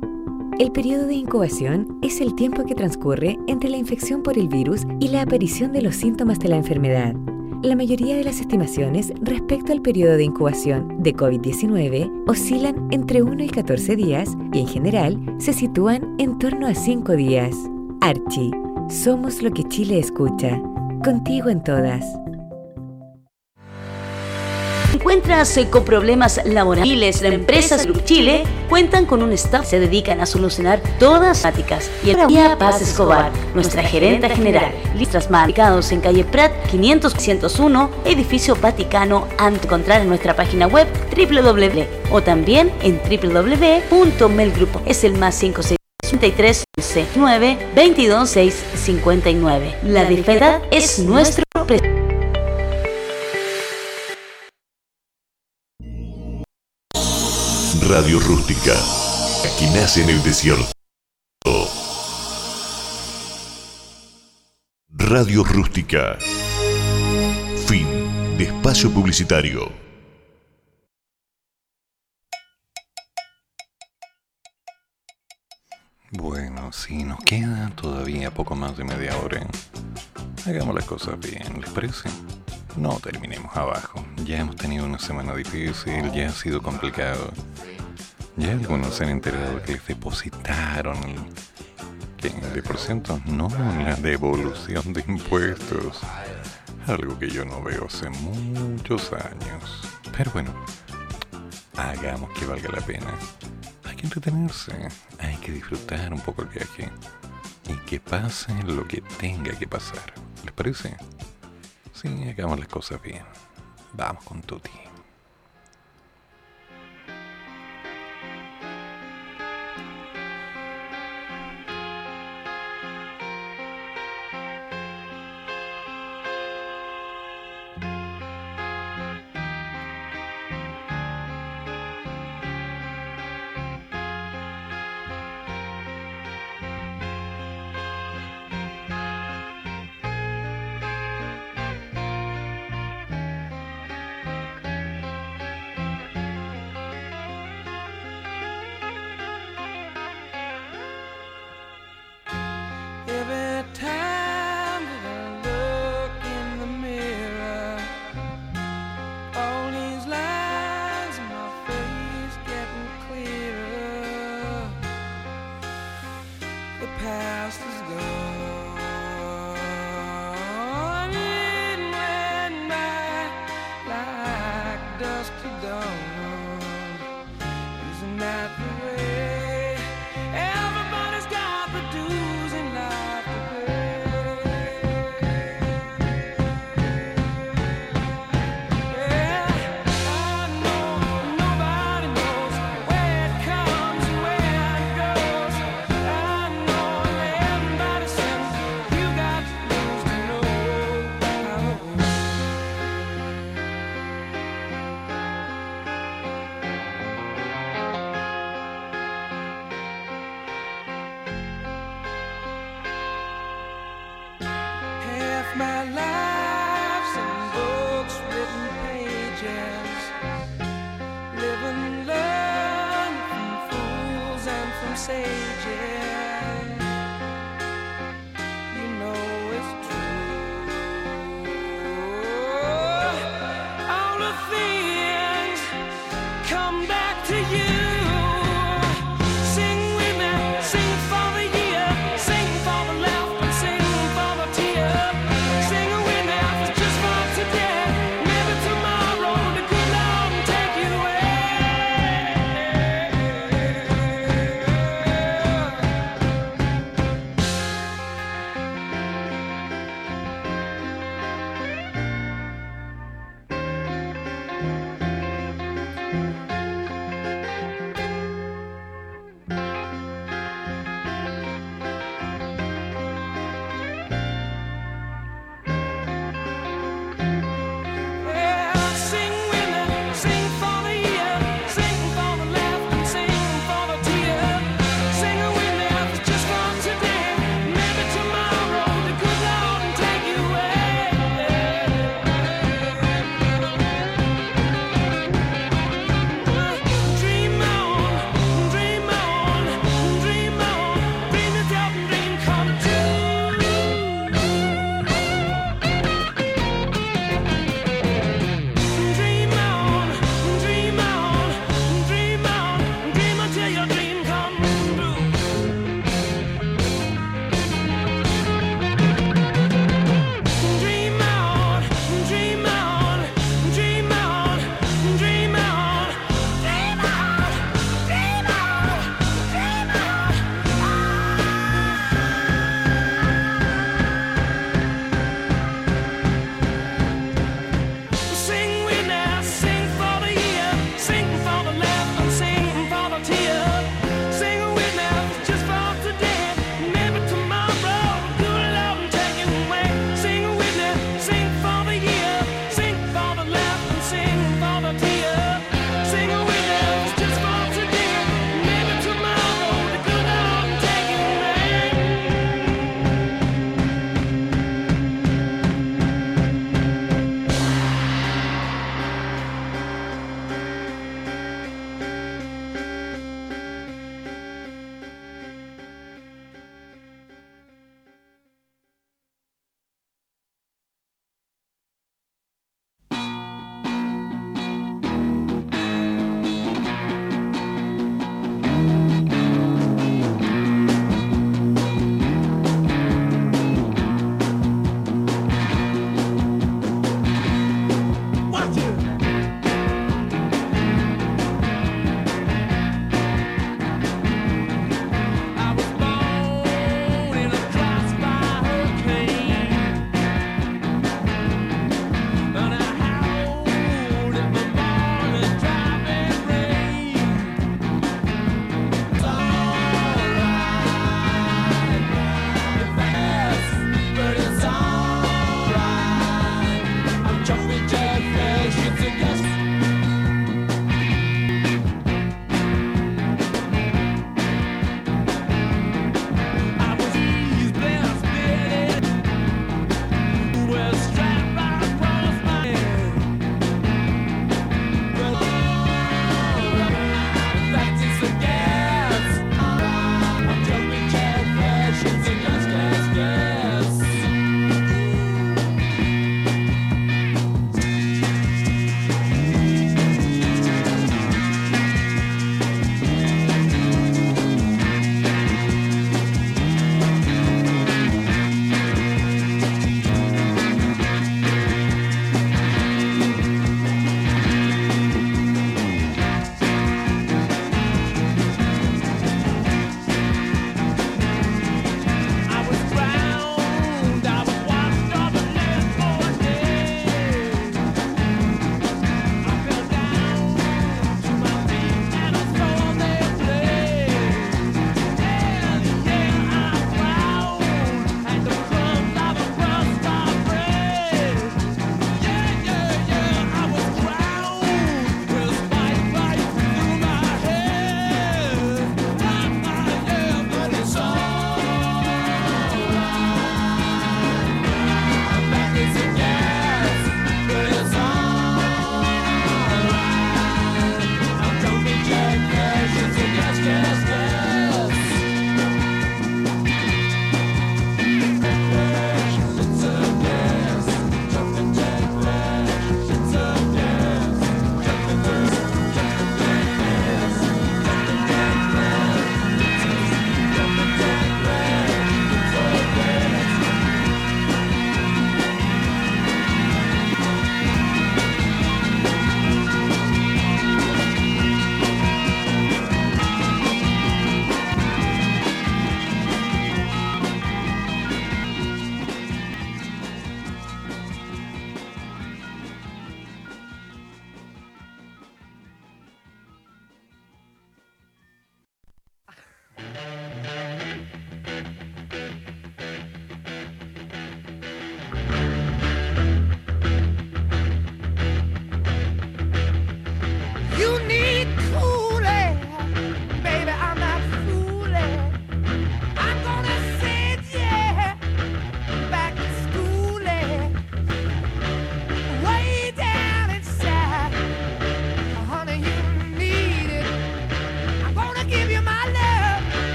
Speaker 13: El periodo de incubación es el tiempo que transcurre entre la infección por el virus y la aparición de los síntomas de la enfermedad. La mayoría de las estimaciones respecto al periodo de incubación de COVID-19 oscilan entre 1 y 14 días y en general se sitúan en torno a 5 días. Archie, somos lo que Chile escucha. Contigo en todas.
Speaker 7: ¿Encuentras con problemas laborales? Las empresas Grupo Chile cuentan con un staff que se dedican a solucionar todas las temáticas. Y el día Paz Escobar, nuestra gerenta general, listas ubicados en calle Prat 500-601, edificio Vaticano, ante encontrar en nuestra página web www o también en www.melgrupo. Es el más 56 53 11 9 22 6 59. La diferencia es nuestro precio.
Speaker 3: Radio Rústica. Aquí nace en el desierto. Radio Rústica. Fin de espacio publicitario.
Speaker 1: Bueno, sí, nos queda todavía poco más de media hora. Hagamos las cosas bien, ¿les parece? No terminemos abajo. Ya hemos tenido una semana difícil, ya ha sido complicado. Ya algunos se han enterado que les depositaron el, ¿qué? ¿De por ciento? No, la devolución de impuestos. Algo que yo no veo hace muchos años. Pero bueno, hagamos que valga la pena. Hay que entretenerse, hay que disfrutar un poco el viaje. Y que pase lo que tenga que pasar. ¿Les parece? Sí, hagamos las cosas bien. Vamos con Tuti.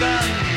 Speaker 1: done.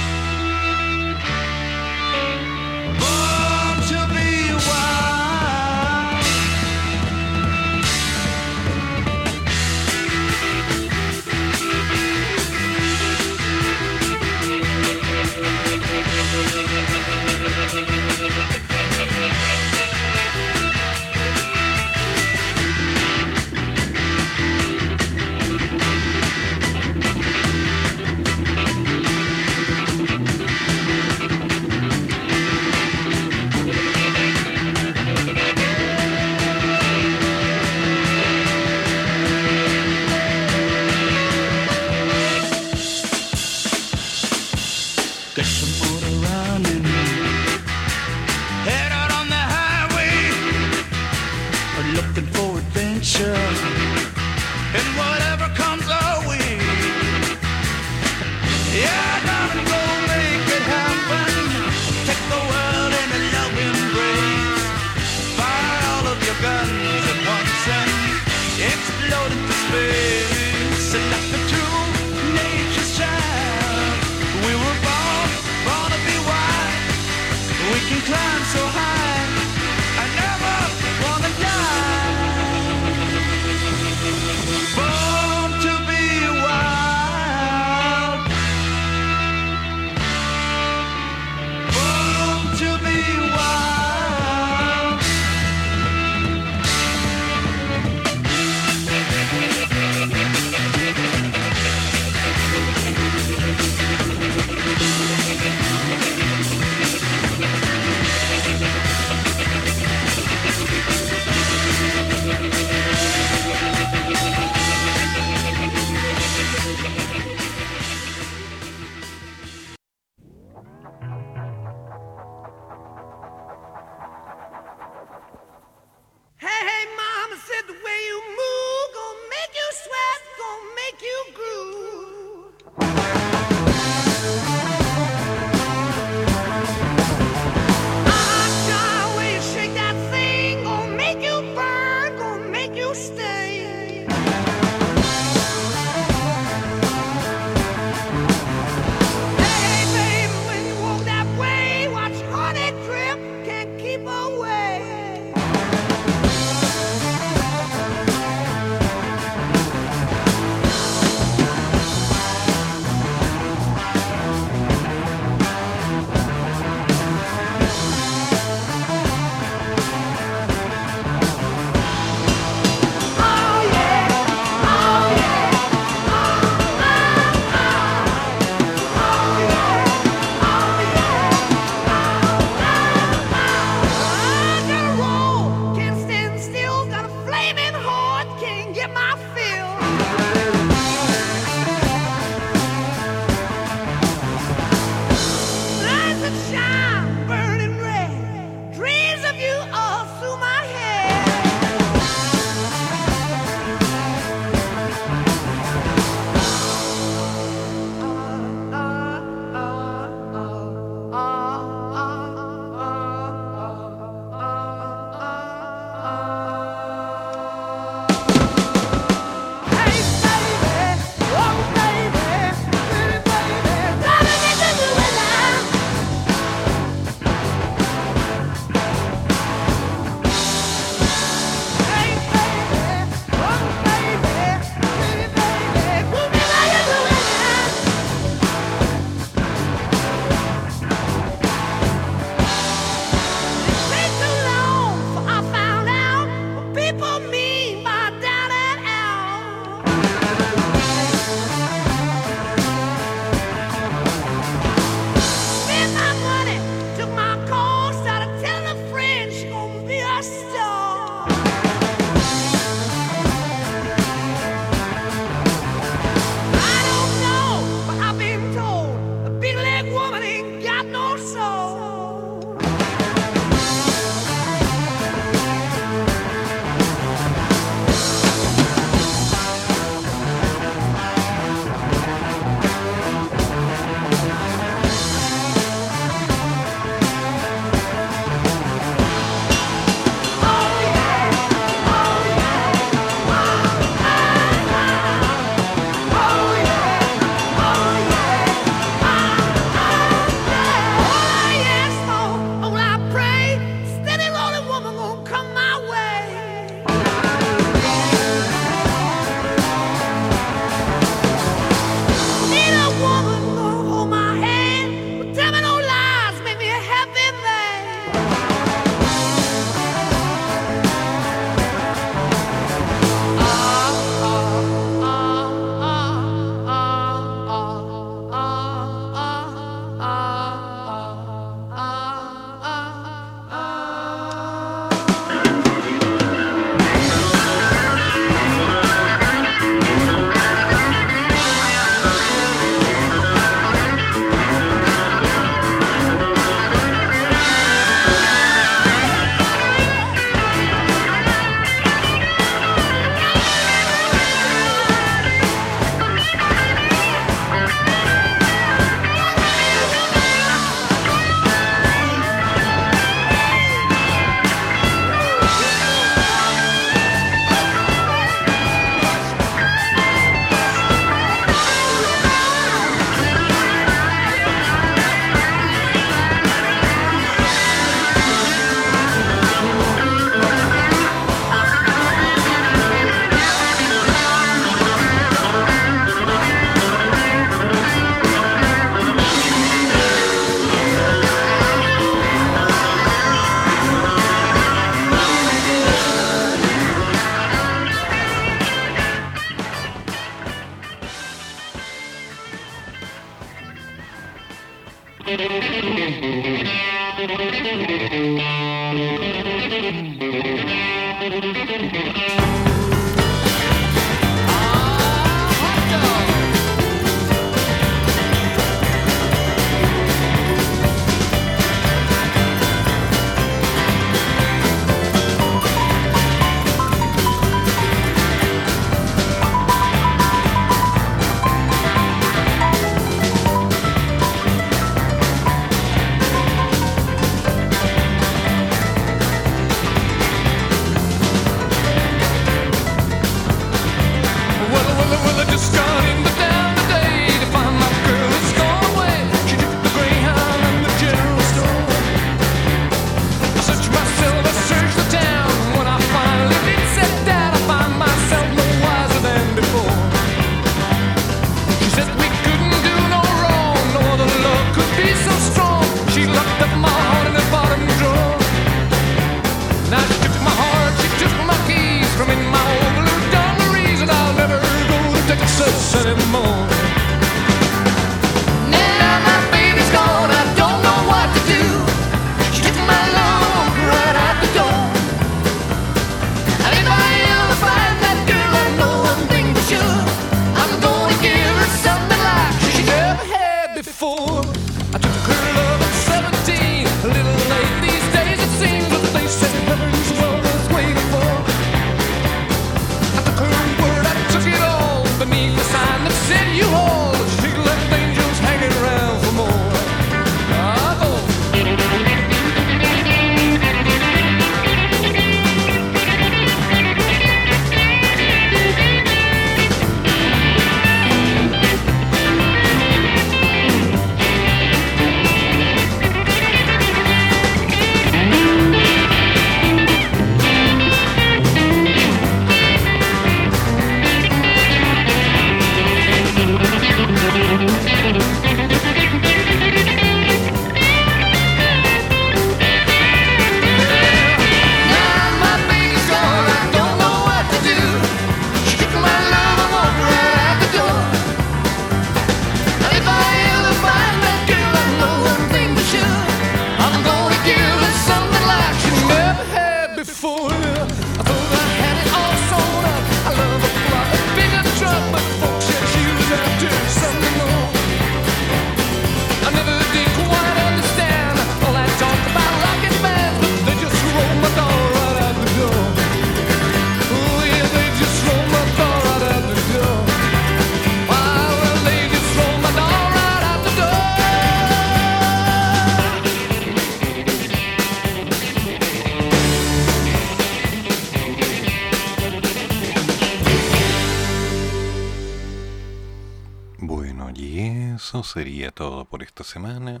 Speaker 1: Sería todo por esta semana.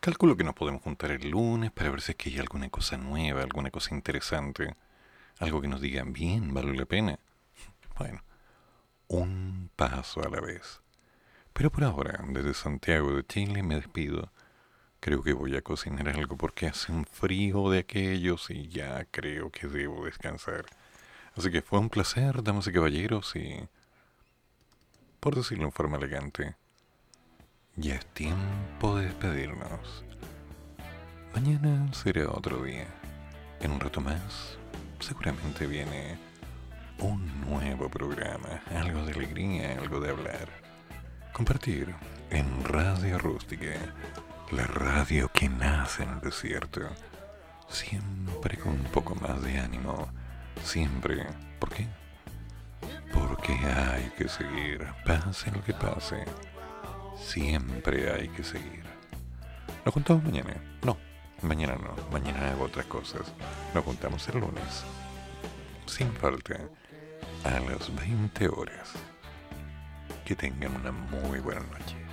Speaker 1: Calculo que nos podemos juntar el lunes para ver si es que hay alguna cosa nueva, alguna cosa interesante, algo que nos digan bien, vale la pena. Bueno, un paso a la vez. Pero por ahora, desde Santiago de Chile me despido. Creo que voy a cocinar algo porque hace un frío de aquellos y ya creo que debo descansar. Así que fue un placer, damas y caballeros, y por decirlo en forma elegante, ya es tiempo de despedirnos. Mañana será otro día. En un rato más, seguramente viene un nuevo programa, algo de alegría, algo de hablar. Compartir en Radio Rústica, la radio que nace en el desierto, siempre con un poco más de ánimo, siempre. ¿Por qué? Porque hay que seguir, pase lo que pase. Siempre hay que seguir. ¿Nos juntamos mañana? No, mañana no. Mañana hago otras cosas. Nos juntamos el lunes. Sin falta. A las 20 horas. Que tengan una muy buena noche.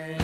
Speaker 2: again.